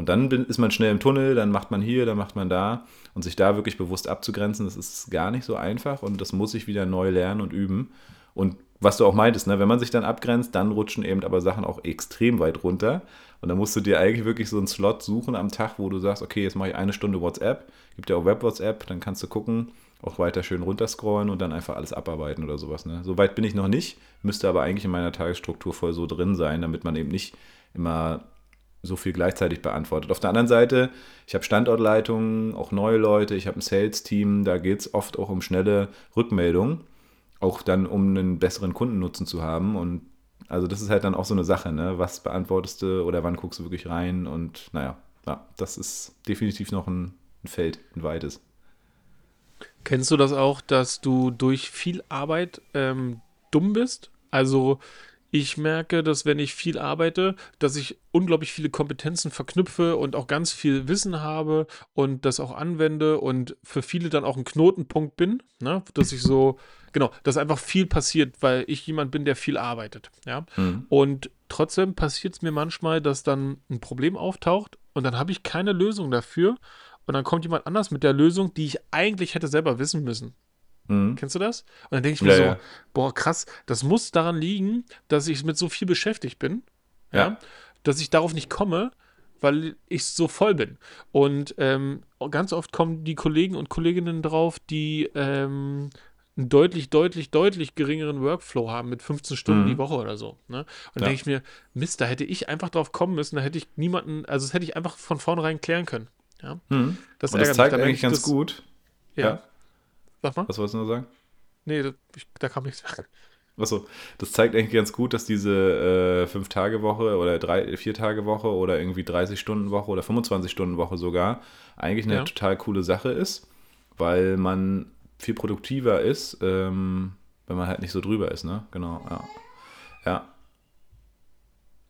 Und dann ist man schnell im Tunnel, dann macht man hier, dann macht man da. Und sich da wirklich bewusst abzugrenzen, das ist gar nicht so einfach und das muss ich wieder neu lernen und üben. Und was du auch meintest, ne? wenn man sich dann abgrenzt, dann rutschen eben aber Sachen auch extrem weit runter. Und dann musst du dir eigentlich wirklich so einen Slot suchen am Tag, wo du sagst, okay, jetzt mache ich eine Stunde WhatsApp, gibt ja auch Web-WhatsApp, dann kannst du gucken, auch weiter schön runterscrollen und dann einfach alles abarbeiten oder sowas. Ne? So weit bin ich noch nicht, müsste aber eigentlich in meiner Tagesstruktur voll so drin sein, damit man eben nicht immer so viel gleichzeitig beantwortet. Auf der anderen Seite, ich habe Standortleitungen, auch neue Leute, ich habe ein Sales-Team, da geht es oft auch um schnelle Rückmeldungen auch dann, um einen besseren Kundennutzen zu haben. Und also das ist halt dann auch so eine Sache, ne? Was beantwortest du oder wann guckst du wirklich rein? Und naja, ja, das ist definitiv noch ein, ein Feld, ein weites. Kennst du das auch, dass du durch viel Arbeit ähm, dumm bist? Also ich merke, dass wenn ich viel arbeite, dass ich unglaublich viele Kompetenzen verknüpfe und auch ganz viel Wissen habe und das auch anwende und für viele dann auch ein Knotenpunkt bin, ne? dass ich so, genau, dass einfach viel passiert, weil ich jemand bin, der viel arbeitet. Ja? Mhm. Und trotzdem passiert es mir manchmal, dass dann ein Problem auftaucht und dann habe ich keine Lösung dafür und dann kommt jemand anders mit der Lösung, die ich eigentlich hätte selber wissen müssen. Mhm. Kennst du das? Und dann denke ich mir ja, so, ja. boah, krass, das muss daran liegen, dass ich mit so viel beschäftigt bin, ja, ja dass ich darauf nicht komme, weil ich so voll bin. Und ähm, ganz oft kommen die Kollegen und Kolleginnen drauf, die ähm, einen deutlich, deutlich, deutlich geringeren Workflow haben mit 15 Stunden mhm. die Woche oder so. Ne? Und dann denke ich mir, Mist, da hätte ich einfach drauf kommen müssen, da hätte ich niemanden, also das hätte ich einfach von vornherein klären können. Ja? Mhm. Das, und das zeigt mich, eigentlich ganz das, gut. ja. Sag mal. Was wolltest du nur sagen? Nee, das, ich, da kam nichts. Achso, das zeigt eigentlich ganz gut, dass diese äh, 5-Tage-Woche oder 4-Tage-Woche oder irgendwie 30-Stunden-Woche oder 25-Stunden-Woche sogar eigentlich eine ja. total coole Sache ist, weil man viel produktiver ist, ähm, wenn man halt nicht so drüber ist, ne? Genau, ja. Ja,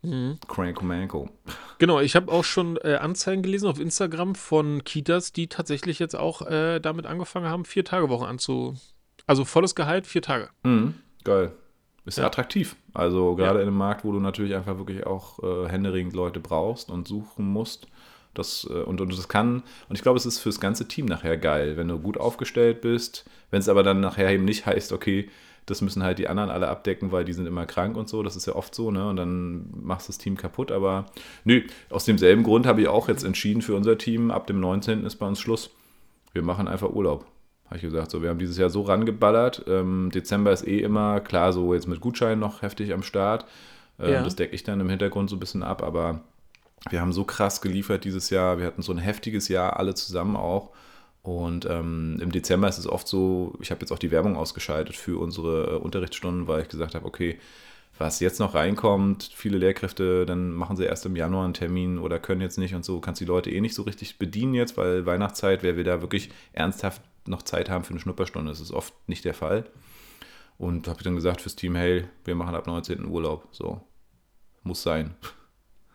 Mhm. Cranko Genau, ich habe auch schon äh, Anzeigen gelesen auf Instagram von Kitas, die tatsächlich jetzt auch äh, damit angefangen haben, vier Tage Wochen anzu. Also volles Gehalt, vier Tage. Mhm. Geil. Ist ja attraktiv. Also gerade ja. in einem Markt, wo du natürlich einfach wirklich auch äh, händeringend Leute brauchst und suchen musst. Das, äh, und, und das kann, und ich glaube, es ist fürs ganze Team nachher geil, wenn du gut aufgestellt bist. Wenn es aber dann nachher eben nicht heißt, okay, das müssen halt die anderen alle abdecken, weil die sind immer krank und so. Das ist ja oft so, ne? Und dann machst du das Team kaputt. Aber nö, aus demselben Grund habe ich auch jetzt entschieden für unser Team, ab dem 19. ist bei uns Schluss. Wir machen einfach Urlaub. Habe ich gesagt. So, wir haben dieses Jahr so rangeballert. Ähm, Dezember ist eh immer, klar, so jetzt mit Gutschein noch heftig am Start. Ähm, ja. Das decke ich dann im Hintergrund so ein bisschen ab, aber wir haben so krass geliefert dieses Jahr. Wir hatten so ein heftiges Jahr, alle zusammen auch. Und ähm, im Dezember ist es oft so, ich habe jetzt auch die Werbung ausgeschaltet für unsere äh, Unterrichtsstunden, weil ich gesagt habe, okay, was jetzt noch reinkommt, viele Lehrkräfte, dann machen sie erst im Januar einen Termin oder können jetzt nicht und so, kannst die Leute eh nicht so richtig bedienen jetzt, weil Weihnachtszeit, wer wir da wirklich ernsthaft noch Zeit haben für eine Schnupperstunde, das ist oft nicht der Fall. Und habe dann gesagt fürs Team, hey, wir machen ab 19. Urlaub. So, muss sein.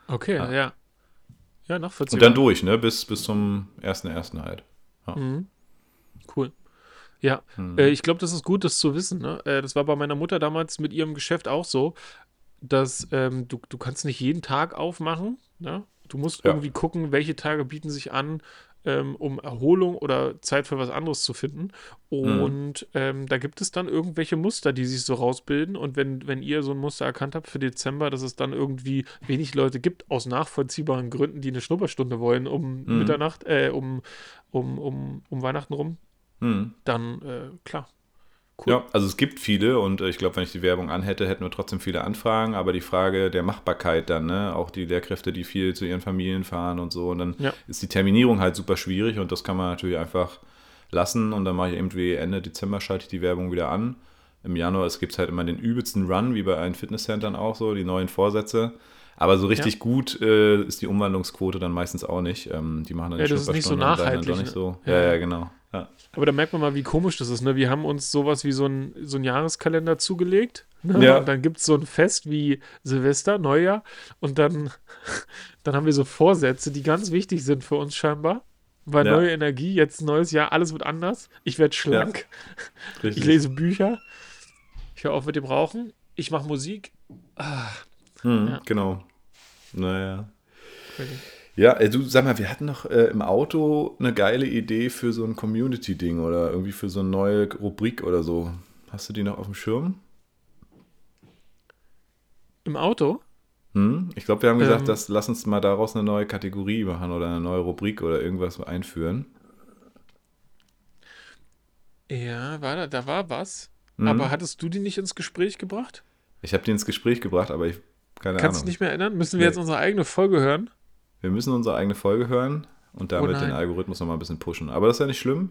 Okay, ja. Ja, ja nachvollziehbar. Und dann durch, ne? Bis, bis zum 1.1. halt. Ja. Mhm. Cool. Ja, mhm. äh, ich glaube, das ist gut, das zu wissen. Ne? Äh, das war bei meiner Mutter damals mit ihrem Geschäft auch so, dass ähm, du, du kannst nicht jeden Tag aufmachen. Ne? Du musst ja. irgendwie gucken, welche Tage bieten sich an, ähm, um Erholung oder Zeit für was anderes zu finden. Mhm. Und mhm. ähm, da gibt es dann irgendwelche Muster, die sich so rausbilden. Und wenn, wenn ihr so ein Muster erkannt habt für Dezember, dass es dann irgendwie wenig Leute gibt, aus nachvollziehbaren Gründen, die eine Schnupperstunde wollen, um mhm. Mitternacht, äh, um, um, um, um Weihnachten rum, mhm. dann äh, klar, Cool. Ja, also es gibt viele und äh, ich glaube, wenn ich die Werbung anhätte, hätten wir trotzdem viele Anfragen, aber die Frage der Machbarkeit dann, ne, auch die Lehrkräfte, die viel zu ihren Familien fahren und so, und dann ja. ist die Terminierung halt super schwierig und das kann man natürlich einfach lassen und dann mache ich irgendwie Ende Dezember schalte ich die Werbung wieder an. Im Januar, es gibt halt immer den übelsten Run, wie bei allen Fitnesscentern auch so, die neuen Vorsätze. Aber so richtig ja. gut äh, ist die Umwandlungsquote dann meistens auch nicht. Ähm, die machen dann ja, das ist nicht so nachhaltig. Nicht so. Ja, ja, genau. Ja. Aber da merkt man mal, wie komisch das ist. Ne? Wir haben uns sowas wie so ein, so ein Jahreskalender zugelegt. Ne? Ja. Und dann gibt es so ein Fest wie Silvester, Neujahr. Und dann, dann haben wir so Vorsätze, die ganz wichtig sind für uns scheinbar. Weil ja. neue Energie, jetzt neues Jahr, alles wird anders. Ich werde schlank. Ja. Ich lese Bücher. Ich höre auf mit dem Rauchen. Ich mache Musik. Ah. Hm. Genau. Naja. Richtig. Ja, äh, du sag mal, wir hatten noch äh, im Auto eine geile Idee für so ein Community-Ding oder irgendwie für so eine neue Rubrik oder so. Hast du die noch auf dem Schirm? Im Auto? Hm? Ich glaube, wir haben gesagt, ähm, dass, lass uns mal daraus eine neue Kategorie machen oder eine neue Rubrik oder irgendwas einführen. Ja, war da, da war was. Mhm. Aber hattest du die nicht ins Gespräch gebracht? Ich habe die ins Gespräch gebracht, aber ich keine Kannst du nicht mehr erinnern? Müssen wir nee. jetzt unsere eigene Folge hören? Wir müssen unsere eigene Folge hören und damit oh den Algorithmus nochmal ein bisschen pushen. Aber das ist ja nicht schlimm.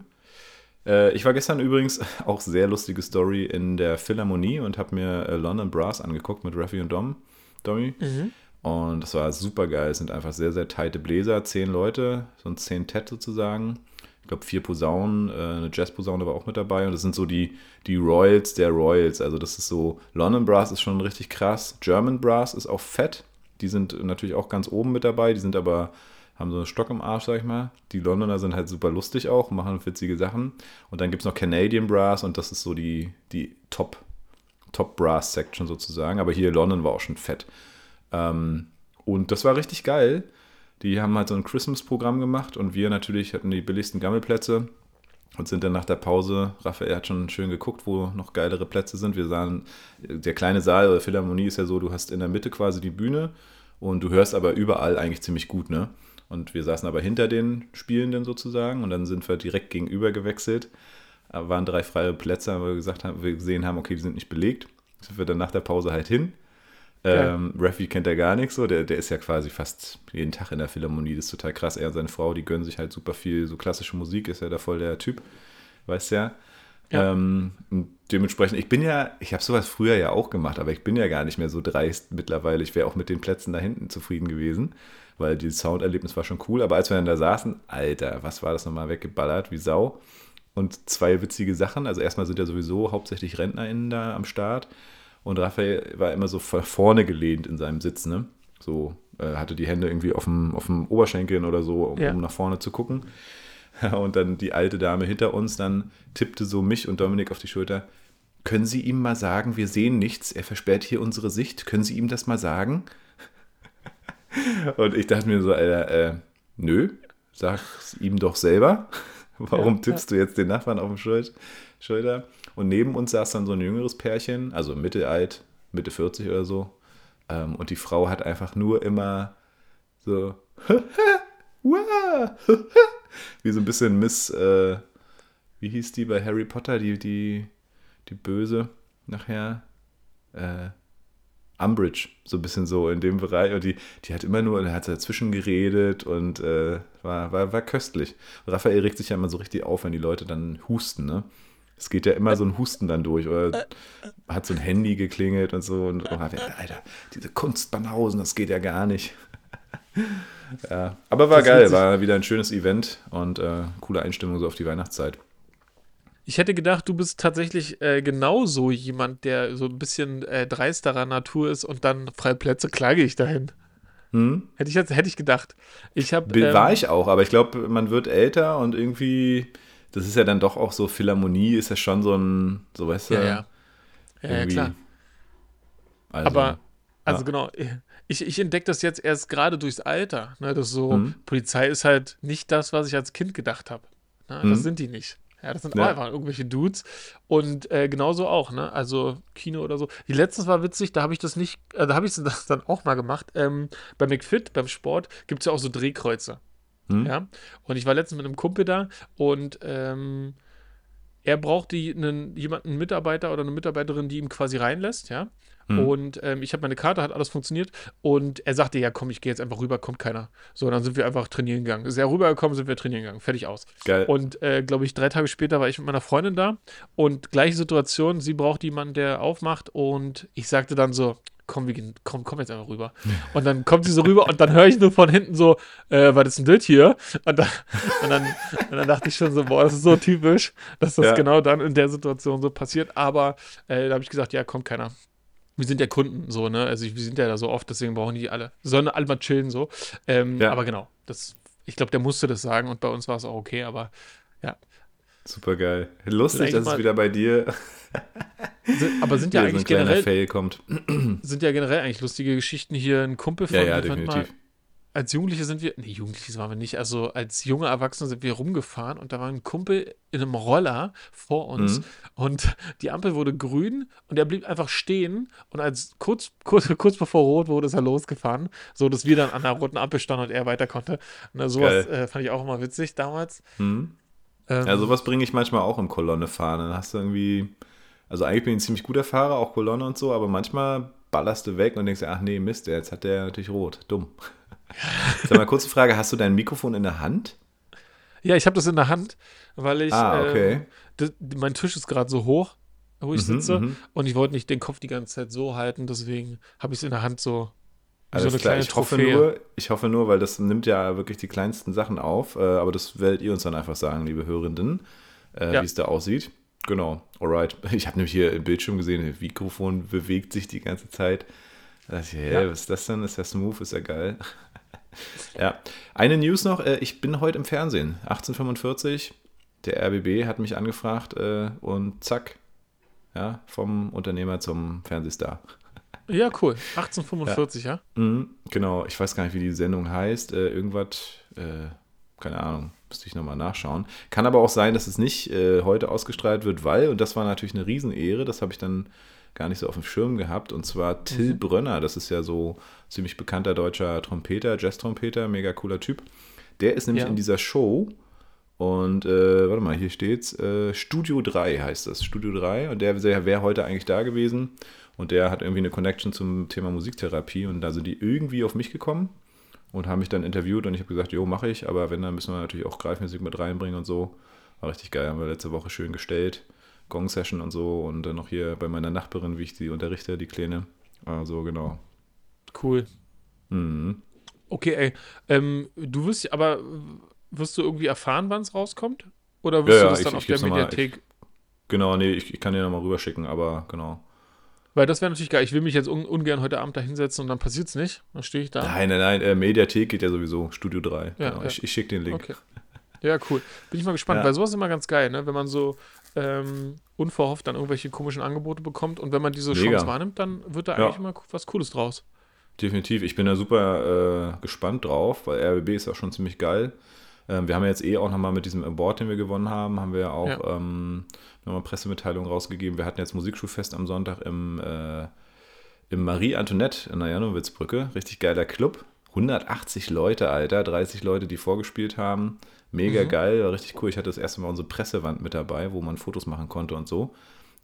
Äh, ich war gestern übrigens auch sehr lustige Story in der Philharmonie und habe mir äh, London Brass angeguckt mit Raffi und Dom, Domi. Mhm. Und das war super geil. Es sind einfach sehr, sehr teite Bläser, zehn Leute, so ein zehn Tet sozusagen. Ich glaube, vier Posaunen, äh, eine Jazzposaune war auch mit dabei. Und das sind so die, die Royals der Royals. Also, das ist so, London Brass ist schon richtig krass. German Brass ist auch fett. Die sind natürlich auch ganz oben mit dabei. Die sind aber, haben so einen Stock im Arsch, sag ich mal. Die Londoner sind halt super lustig auch, machen witzige Sachen. Und dann gibt es noch Canadian Brass und das ist so die, die Top, Top Brass Section sozusagen. Aber hier London war auch schon fett. Ähm, und das war richtig geil. Die haben halt so ein Christmas-Programm gemacht und wir natürlich hatten die billigsten Gammelplätze und sind dann nach der Pause, Raphael hat schon schön geguckt, wo noch geilere Plätze sind. Wir sahen, der kleine Saal oder Philharmonie ist ja so, du hast in der Mitte quasi die Bühne und du hörst aber überall eigentlich ziemlich gut, ne? Und wir saßen aber hinter den Spielenden sozusagen und dann sind wir direkt gegenüber gewechselt. Da waren drei freie Plätze, weil wir gesagt haben, wir gesehen haben, okay, die sind nicht belegt. Sind wir dann nach der Pause halt hin ähm, Raffi kennt er gar nichts so, der, der ist ja quasi fast jeden Tag in der Philharmonie, das ist total krass. Er und seine Frau, die gönnen sich halt super viel, so klassische Musik, ist ja da voll der Typ, weißt ja. ja. Ähm, dementsprechend, ich bin ja, ich habe sowas früher ja auch gemacht, aber ich bin ja gar nicht mehr so dreist mittlerweile. Ich wäre auch mit den Plätzen da hinten zufrieden gewesen, weil das Sounderlebnis war schon cool. Aber als wir dann da saßen, Alter, was war das nochmal weggeballert, wie Sau. Und zwei witzige Sachen. Also erstmal sind ja sowieso hauptsächlich RentnerInnen da am Start. Und Raphael war immer so vorne gelehnt in seinem Sitz, ne? So äh, hatte die Hände irgendwie auf dem, auf dem Oberschenkeln oder so, um, ja. um nach vorne zu gucken. Und dann die alte Dame hinter uns dann tippte so mich und Dominik auf die Schulter. Können Sie ihm mal sagen, wir sehen nichts, er versperrt hier unsere Sicht. Können Sie ihm das mal sagen? Und ich dachte mir so, Alter, äh, nö, sag's ihm doch selber. Warum ja, tippst ja. du jetzt den Nachbarn auf die Schulter? Und neben uns saß dann so ein jüngeres Pärchen, also mittelalt, Mitte 40 oder so. Ähm, und die Frau hat einfach nur immer so wie so ein bisschen Miss, äh, wie hieß die bei Harry Potter, die, die, die Böse nachher? Äh, Umbridge, so ein bisschen so in dem Bereich. Und die, die hat immer nur, hat dazwischen geredet und äh, war, war, war köstlich. Raphael regt sich ja immer so richtig auf, wenn die Leute dann husten, ne? Es geht ja immer so ein Husten dann durch. Oder hat so ein Handy geklingelt und so. Und oh, Alter, diese Kunstbanausen, das geht ja gar nicht. ja, aber war das geil, war wieder ein schönes Event und äh, coole Einstimmung so auf die Weihnachtszeit. Ich hätte gedacht, du bist tatsächlich äh, genauso jemand, der so ein bisschen äh, dreisterer Natur ist und dann freie Plätze klage ich dahin. Hm? Hätte ich jetzt, hätte ich gedacht. Ich hab, ähm, War ich auch, aber ich glaube, man wird älter und irgendwie, das ist ja dann doch auch so, Philharmonie ist ja schon so ein, so weißt du. Ja, ja. Ja, ja klar. Also, aber, also ja. genau, ich, ich entdecke das jetzt erst gerade durchs Alter. Ne, das so, hm. Polizei ist halt nicht das, was ich als Kind gedacht habe. Ne. Das sind die nicht. Ja, das sind ja. einfach irgendwelche Dudes. Und äh, genauso auch, ne? Also Kino oder so. Die letztens war witzig, da habe ich das nicht, äh, da habe ich das dann auch mal gemacht. Ähm, bei McFit, beim Sport, gibt es ja auch so Drehkreuze. Hm. Ja. Und ich war letztens mit einem Kumpel da und ähm, er braucht die, einen, jemanden, einen Mitarbeiter oder eine Mitarbeiterin, die ihm quasi reinlässt, ja. Mhm. Und ähm, ich habe meine Karte, hat alles funktioniert. Und er sagte, ja, komm, ich gehe jetzt einfach rüber, kommt keiner. So, dann sind wir einfach trainieren gegangen. Ist er rübergekommen, sind wir trainieren gegangen. Fertig aus. Geil. Und äh, glaube ich, drei Tage später war ich mit meiner Freundin da. Und gleiche Situation, sie braucht jemanden, der aufmacht. Und ich sagte dann so, komm, wir gehen, komm, komm jetzt einfach rüber. Und dann kommt sie so rüber und dann höre ich nur von hinten so, äh, was ist denn das hier? Und dann, und dann, und dann dachte ich schon so, boah, das ist so typisch, dass das ja. genau dann in der Situation so passiert. Aber äh, da habe ich gesagt, ja, kommt keiner wir sind ja Kunden so, ne? Also wir sind ja da so oft, deswegen brauchen die alle, sollen alle mal chillen so. Ähm, ja. Aber genau, das, ich glaube, der musste das sagen und bei uns war es auch okay, aber ja. Super geil. Lustig, dass es wieder bei dir. Sind, aber sind ja eigentlich so generell. Fail kommt. Sind ja generell eigentlich lustige Geschichten hier. Ein Kumpel von ja, ja, definitiv. Mal, als Jugendliche sind wir, nee, Jugendliche waren wir nicht, also als junge Erwachsene sind wir rumgefahren und da war ein Kumpel in einem Roller vor uns mhm. und die Ampel wurde grün und er blieb einfach stehen und als kurz, kurz, kurz bevor rot wurde, ist er losgefahren, so dass wir dann an der roten Ampel standen und er weiter konnte. Und sowas äh, fand ich auch immer witzig damals. Mhm. Ähm, ja, sowas bringe ich manchmal auch im Kolonne fahren. Dann hast du irgendwie, also eigentlich bin ich ein ziemlich guter Fahrer, auch Kolonne und so, aber manchmal ballerst du weg und denkst, ach nee, Mist, jetzt hat der natürlich rot. Dumm. Sag mal, kurze Frage: Hast du dein Mikrofon in der Hand? Ja, ich habe das in der Hand, weil ich. Ah, okay. Ähm, das, mein Tisch ist gerade so hoch, wo ich mhm, sitze. Mhm. Und ich wollte nicht den Kopf die ganze Zeit so halten, deswegen habe ich es in der Hand so. Alles so klar, ich hoffe, nur, ich hoffe nur, weil das nimmt ja wirklich die kleinsten Sachen auf, äh, aber das werdet ihr uns dann einfach sagen, liebe Hörenden, äh, ja. wie es da aussieht. Genau, alright. Ich habe nämlich hier im Bildschirm gesehen, das Mikrofon bewegt sich die ganze Zeit. Da dachte ich, hey, ja. was ist das denn? Ist ja smooth, ist ja geil. ja. Eine News noch, äh, ich bin heute im Fernsehen. 1845, der RBB hat mich angefragt äh, und zack, ja, vom Unternehmer zum Fernsehstar. Ja, cool. 1845, ja? ja? Mhm, genau, ich weiß gar nicht, wie die Sendung heißt. Äh, irgendwas, äh, keine Ahnung, müsste ich nochmal nachschauen. Kann aber auch sein, dass es nicht äh, heute ausgestrahlt wird, weil, und das war natürlich eine Riesenehre, das habe ich dann gar nicht so auf dem Schirm gehabt. Und zwar Till mhm. Brönner, das ist ja so ziemlich bekannter deutscher Trompeter, Jazz-Trompeter, mega cooler Typ. Der ist nämlich ja. in dieser Show und äh, warte mal, hier steht's. Äh, Studio 3 heißt das. Studio 3. Und der, der wäre heute eigentlich da gewesen. Und der hat irgendwie eine Connection zum Thema Musiktherapie. Und da sind die irgendwie auf mich gekommen und haben mich dann interviewt. Und ich habe gesagt, jo, mache ich. Aber wenn, dann müssen wir natürlich auch Greifmusik mit reinbringen und so. War richtig geil. Haben wir letzte Woche schön gestellt. Gong-Session und so und dann noch hier bei meiner Nachbarin, wie ich sie unterrichte, die Kleine. Also genau. Cool. Mhm. Okay, ey. Ähm, du wirst aber wirst du irgendwie erfahren, wann es rauskommt? Oder wirst ja, du das ja, dann ich, auf ich der Mediathek? Genau, nee, ich, ich kann dir nochmal rüberschicken, aber genau. Weil das wäre natürlich geil. Ich will mich jetzt un ungern heute Abend da hinsetzen und dann passiert es nicht. Dann stehe ich da. Nein, nein, nein. Äh, Mediathek geht ja sowieso. Studio 3. Ja, genau. ja. Ich, ich schicke den Link. Okay. Ja, cool. Bin ich mal gespannt, ja. weil sowas ist immer ganz geil, ne? Wenn man so ähm, unverhofft dann irgendwelche komischen Angebote bekommt und wenn man diese Mega. Chance wahrnimmt, dann wird da eigentlich ja. immer was Cooles draus. Definitiv. Ich bin da super äh, gespannt drauf, weil RBB ist auch schon ziemlich geil. Ähm, wir haben ja jetzt eh auch nochmal mit diesem Award, den wir gewonnen haben, haben wir ja auch ja. ähm, nochmal Pressemitteilungen rausgegeben. Wir hatten jetzt Musikschulfest am Sonntag im, äh, im Marie Antoinette in der Janowitzbrücke. Richtig geiler Club. 180 Leute, Alter, 30 Leute, die vorgespielt haben. Mega mhm. geil, war richtig cool. Ich hatte das erste Mal unsere Pressewand mit dabei, wo man Fotos machen konnte und so.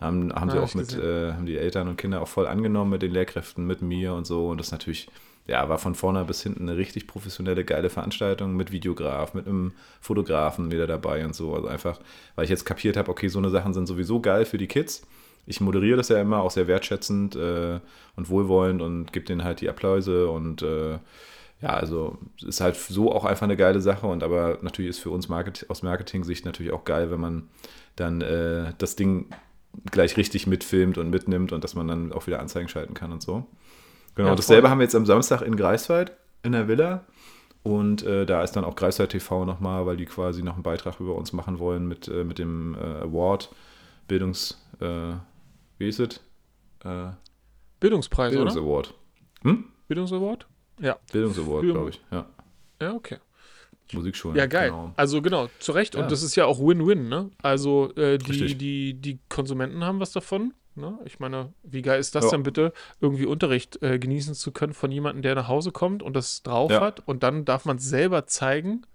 Haben, haben ja, sie auch mit, äh, haben die Eltern und Kinder auch voll angenommen mit den Lehrkräften, mit mir und so. Und das natürlich, ja, war von vorne bis hinten eine richtig professionelle, geile Veranstaltung mit Videograf, mit einem Fotografen wieder dabei und so. Also einfach, weil ich jetzt kapiert habe, okay, so eine Sachen sind sowieso geil für die Kids. Ich moderiere das ja immer auch sehr wertschätzend äh, und wohlwollend und gebe denen halt die Appläuse und äh, ja, also ist halt so auch einfach eine geile Sache und aber natürlich ist für uns Market aus Marketing-Sicht natürlich auch geil, wenn man dann äh, das Ding gleich richtig mitfilmt und mitnimmt und dass man dann auch wieder Anzeigen schalten kann und so. Genau, ja, dasselbe haben wir jetzt am Samstag in Greifswald in der Villa. Und äh, da ist dann auch Greifswald TV nochmal, weil die quasi noch einen Beitrag über uns machen wollen mit, äh, mit dem äh, Award, Bildungs, äh, wie ist es? Äh, Bildungspreis, Bildungs oder? Award. Hm? Bildungsaward? Ja. Bildungsaward, glaube ich, ja. Ja, okay. Musikschulen. Ja, geil. Genau. Also genau, zu Recht. Ja. Und das ist ja auch Win-Win, ne? Also äh, die, die, die Konsumenten haben was davon. Ne? Ich meine, wie geil ist das ja. denn bitte, irgendwie Unterricht äh, genießen zu können von jemandem, der nach Hause kommt und das drauf ja. hat und dann darf man es selber zeigen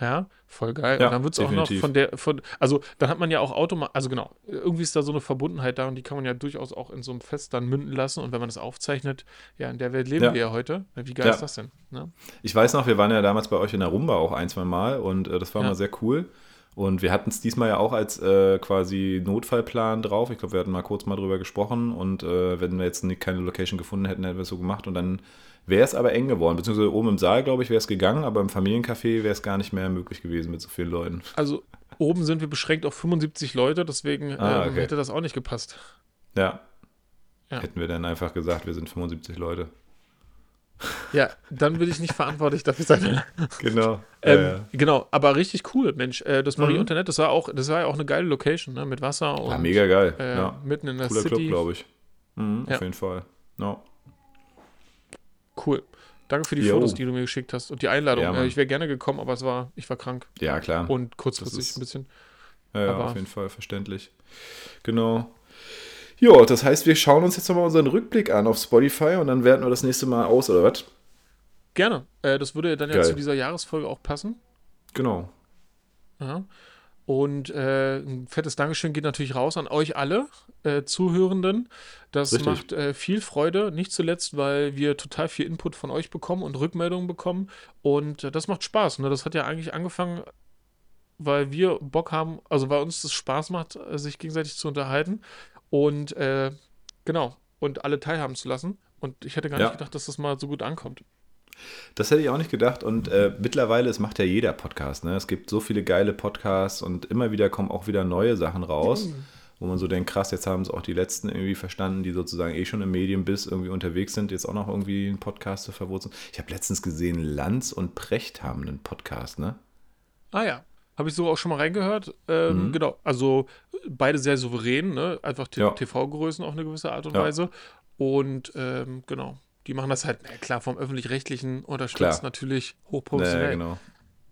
ja, voll geil. Ja, und dann wird es auch noch von der, von, also dann hat man ja auch automatisch, also genau, irgendwie ist da so eine Verbundenheit da und die kann man ja durchaus auch in so einem Fest dann münden lassen und wenn man das aufzeichnet, ja, in der Welt leben ja. wir ja heute. Wie geil ja. ist das denn? Ne? Ich weiß noch, wir waren ja damals bei euch in der Rumba auch ein, zwei Mal und äh, das war mal sehr cool. Und wir hatten es diesmal ja auch als äh, quasi Notfallplan drauf. Ich glaube, wir hatten mal kurz mal drüber gesprochen und äh, wenn wir jetzt keine Location gefunden hätten, hätten wir es so gemacht und dann Wäre es aber eng geworden, beziehungsweise oben im Saal, glaube ich, wäre es gegangen, aber im Familiencafé wäre es gar nicht mehr möglich gewesen mit so vielen Leuten. Also oben sind wir beschränkt auf 75 Leute, deswegen ah, ähm, okay. hätte das auch nicht gepasst. Ja. ja. Hätten wir dann einfach gesagt, wir sind 75 Leute. Ja, dann will ich nicht verantwortlich dafür sein. genau. Ähm, ja, ja. Genau, aber richtig cool, Mensch. Äh, das Marie mhm. Internet, das war auch, das war ja auch eine geile Location, ne? Mit Wasser und. Ja, mega geil. Äh, ja. Mitten in der Cooler City. Club, glaube ich. Mhm, auf jeden Fall. No. Cool. Danke für die jo. Fotos, die du mir geschickt hast und die Einladung. Ja, ich wäre gerne gekommen, aber es war, ich war krank. Ja, klar. Und kurzfristig ein bisschen. Ja, ja auf jeden Fall verständlich. Genau. Ja, das heißt, wir schauen uns jetzt nochmal unseren Rückblick an auf Spotify und dann werten wir das nächste Mal aus, oder was? Gerne. Äh, das würde dann Geil. ja zu dieser Jahresfolge auch passen. Genau. Ja. Und äh, ein fettes Dankeschön geht natürlich raus an euch alle äh, Zuhörenden. Das Richtig. macht äh, viel Freude, nicht zuletzt, weil wir total viel Input von euch bekommen und Rückmeldungen bekommen. Und äh, das macht Spaß. Ne? Das hat ja eigentlich angefangen, weil wir Bock haben, also weil uns das Spaß macht, äh, sich gegenseitig zu unterhalten. Und äh, genau, und alle teilhaben zu lassen. Und ich hätte gar ja. nicht gedacht, dass das mal so gut ankommt. Das hätte ich auch nicht gedacht. Und äh, mittlerweile, es macht ja jeder Podcast. Ne? Es gibt so viele geile Podcasts und immer wieder kommen auch wieder neue Sachen raus, wo man so denkt, krass, jetzt haben es auch die letzten irgendwie verstanden, die sozusagen eh schon im Medienbiss irgendwie unterwegs sind, jetzt auch noch irgendwie einen Podcast zu verwurzeln. Ich habe letztens gesehen, Lanz und Precht haben einen Podcast, ne? Ah ja. Habe ich so auch schon mal reingehört. Ähm, mhm. Genau, also beide sehr souverän, ne? einfach ja. TV-Größen auf eine gewisse Art und ja. Weise. Und ähm, genau, die machen das halt, na klar, vom Öffentlich-Rechtlichen unterstützt natürlich hochprofessionell. Naja, genau.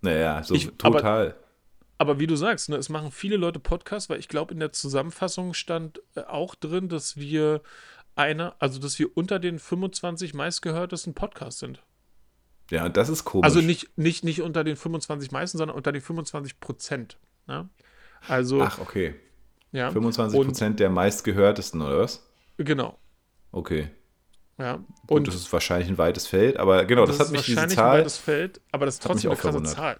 Naja, so ich, total. Aber, aber, wie du sagst, ne, es machen viele Leute Podcasts, weil ich glaube, in der Zusammenfassung stand äh, auch drin, dass wir eine, also dass wir unter den 25 meistgehörtesten Podcasts sind. Ja, das ist komisch. Also nicht, nicht, nicht unter den 25 meisten, sondern unter den 25 Prozent. Ne? Also, Ach, okay. Ja. 25 Prozent der meistgehörtesten, oder was? Genau. Okay. Ja. Und Gut, das ist wahrscheinlich ein weites Feld, aber genau, das, das hat mich diese Zahl. Ein weites Feld, aber das ist trotzdem eine krasse Zahl.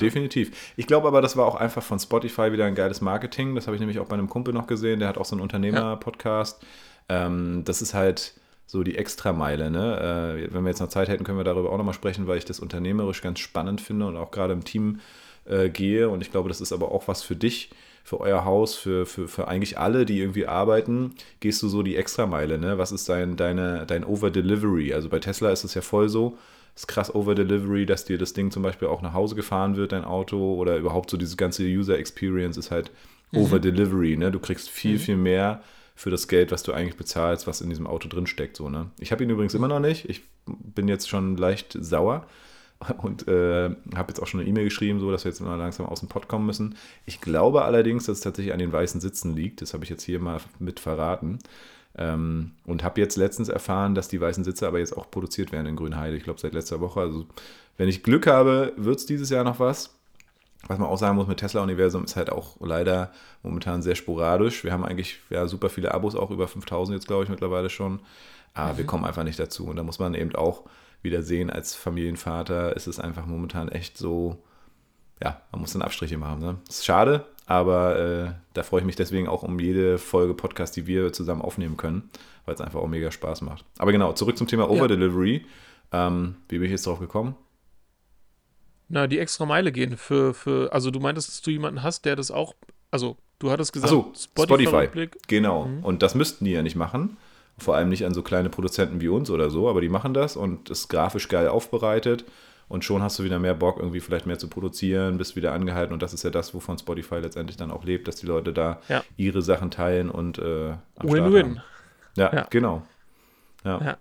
Definitiv. Ich glaube aber, das war auch einfach von Spotify wieder ein geiles Marketing. Das habe ich nämlich auch bei einem Kumpel noch gesehen, der hat auch so einen Unternehmer-Podcast. Ja. Ähm, das ist halt so die Extrameile. Ne? Äh, wenn wir jetzt noch Zeit hätten, können wir darüber auch nochmal sprechen, weil ich das unternehmerisch ganz spannend finde und auch gerade im Team äh, gehe. Und ich glaube, das ist aber auch was für dich, für euer Haus, für, für, für eigentlich alle, die irgendwie arbeiten, gehst du so die Extrameile, ne? Was ist dein, deine, dein Over-Delivery? Also bei Tesla ist es ja voll so, ist krass Over-Delivery, dass dir das Ding zum Beispiel auch nach Hause gefahren wird, dein Auto, oder überhaupt so diese ganze User-Experience ist halt mhm. Over-Delivery, ne? Du kriegst viel, mhm. viel mehr für das Geld, was du eigentlich bezahlst, was in diesem Auto drin steckt, so, ne? Ich habe ihn übrigens immer noch nicht. Ich bin jetzt schon leicht sauer und äh, habe jetzt auch schon eine E-Mail geschrieben, so dass wir jetzt mal langsam aus dem Pott kommen müssen. Ich glaube allerdings, dass es tatsächlich an den weißen Sitzen liegt. Das habe ich jetzt hier mal mit verraten. Ähm, und habe jetzt letztens erfahren, dass die weißen Sitze aber jetzt auch produziert werden in Grünheide. Ich glaube seit letzter Woche. Also wenn ich Glück habe, wird es dieses Jahr noch was. Was man auch sagen muss mit Tesla-Universum ist halt auch leider momentan sehr sporadisch. Wir haben eigentlich ja, super viele Abos, auch über 5000 jetzt glaube ich mittlerweile schon. Aber mhm. wir kommen einfach nicht dazu. Und da muss man eben auch wieder sehen als Familienvater, ist es einfach momentan echt so, ja, man muss dann Abstriche machen. Ne? Ist schade, aber äh, da freue ich mich deswegen auch um jede Folge Podcast, die wir zusammen aufnehmen können, weil es einfach auch mega Spaß macht. Aber genau, zurück zum Thema Overdelivery. Ähm, wie bin ich jetzt drauf gekommen? Na, die extra Meile gehen für, für, also du meintest, dass du jemanden hast, der das auch, also du hattest gesagt, so, Spotify. Genau. Mhm. Und das müssten die ja nicht machen. Vor allem nicht an so kleine Produzenten wie uns oder so, aber die machen das und ist grafisch geil aufbereitet. Und schon hast du wieder mehr Bock, irgendwie vielleicht mehr zu produzieren, bist wieder angehalten. Und das ist ja das, wovon Spotify letztendlich dann auch lebt, dass die Leute da Ja. ihre Sachen teilen und äh, Win-win. Ja, Ja. genau. Ja. Ja,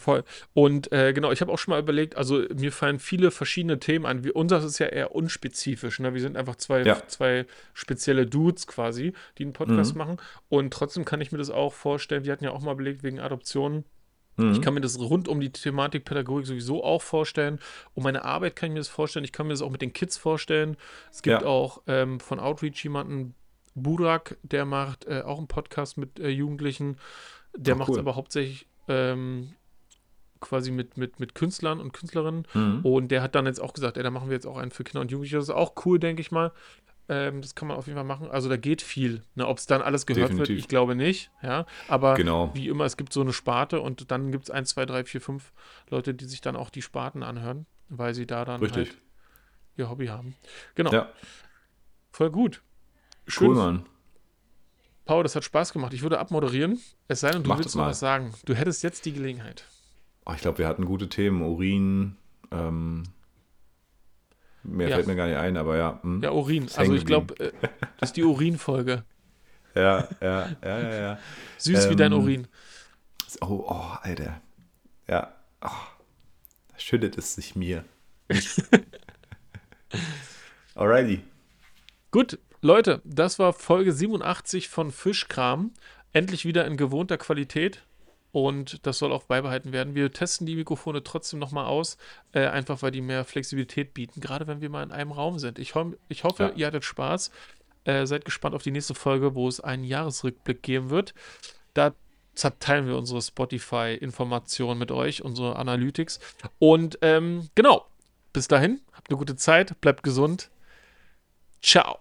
voll. Und äh, genau, ich habe auch schon mal überlegt, also mir fallen viele verschiedene Themen an. Wir, unseres ist ja eher unspezifisch. Ne? Wir sind einfach zwei, Ja. zwei spezielle Dudes quasi, die einen Podcast Mhm. machen. Und trotzdem kann ich mir das auch vorstellen. Wir hatten ja auch mal überlegt wegen Adoptionen. Mhm. Ich kann mir das rund um die Thematik Pädagogik sowieso auch vorstellen. Um meine Arbeit kann ich mir das vorstellen. Ich kann mir das auch mit den Kids vorstellen. Es gibt Ja. auch ähm, von Outreach jemanden, Burak, der macht äh, auch einen Podcast mit äh, Jugendlichen. Der Ach, macht es cool. aber hauptsächlich ähm, quasi mit, mit, mit Künstlern und Künstlerinnen. Mhm. Und der hat dann jetzt auch gesagt, ey, da machen wir jetzt auch einen für Kinder und Jugendliche. Das ist auch cool, denke ich mal. Ähm, das kann man auf jeden Fall machen. Also da geht viel. Ne? Ob es dann alles gehört wird, Definitiv. ich glaube nicht. Ja, aber Genau. wie immer, es gibt so eine Sparte und dann gibt es 1, 2, 3, 4, 5 Leute, die sich dann auch die Sparten anhören, weil sie da dann Richtig. halt ihr Hobby haben. Genau. Ja, Voll gut. Schön. cool, Mann. Paul, das hat Spaß gemacht. Ich würde abmoderieren. Es sei denn, du Mach willst noch mal. was sagen. Du hättest jetzt die Gelegenheit. Oh, ich glaube, wir hatten gute Themen. Urin. Ähm, mehr Ja. fällt mir gar nicht ein, aber ja. hm. Ja, Urin. Ist Also ich glaube, äh, das ist die Urin-Folge. Ja, ja, ja, ja, ja. Süß wie dein Ähm, Urin. Oh, oh, Alter. Ja. Oh, da schüttet es sich mir. Alrighty. Gut, Leute, das war Folge 87 von Fischkram. Endlich wieder in gewohnter Qualität. Und das soll auch beibehalten werden. Wir testen die Mikrofone trotzdem nochmal aus, äh, einfach weil die mehr Flexibilität bieten, gerade wenn wir mal in einem Raum sind. Ich, ho ich hoffe, Ja. ihr hattet Spaß. Äh, seid gespannt auf die nächste Folge, wo es einen Jahresrückblick geben wird. Da zerteilen wir unsere Spotify-Informationen mit euch, unsere Analytics. Und ähm, genau, bis dahin, habt eine gute Zeit, bleibt gesund. Ciao.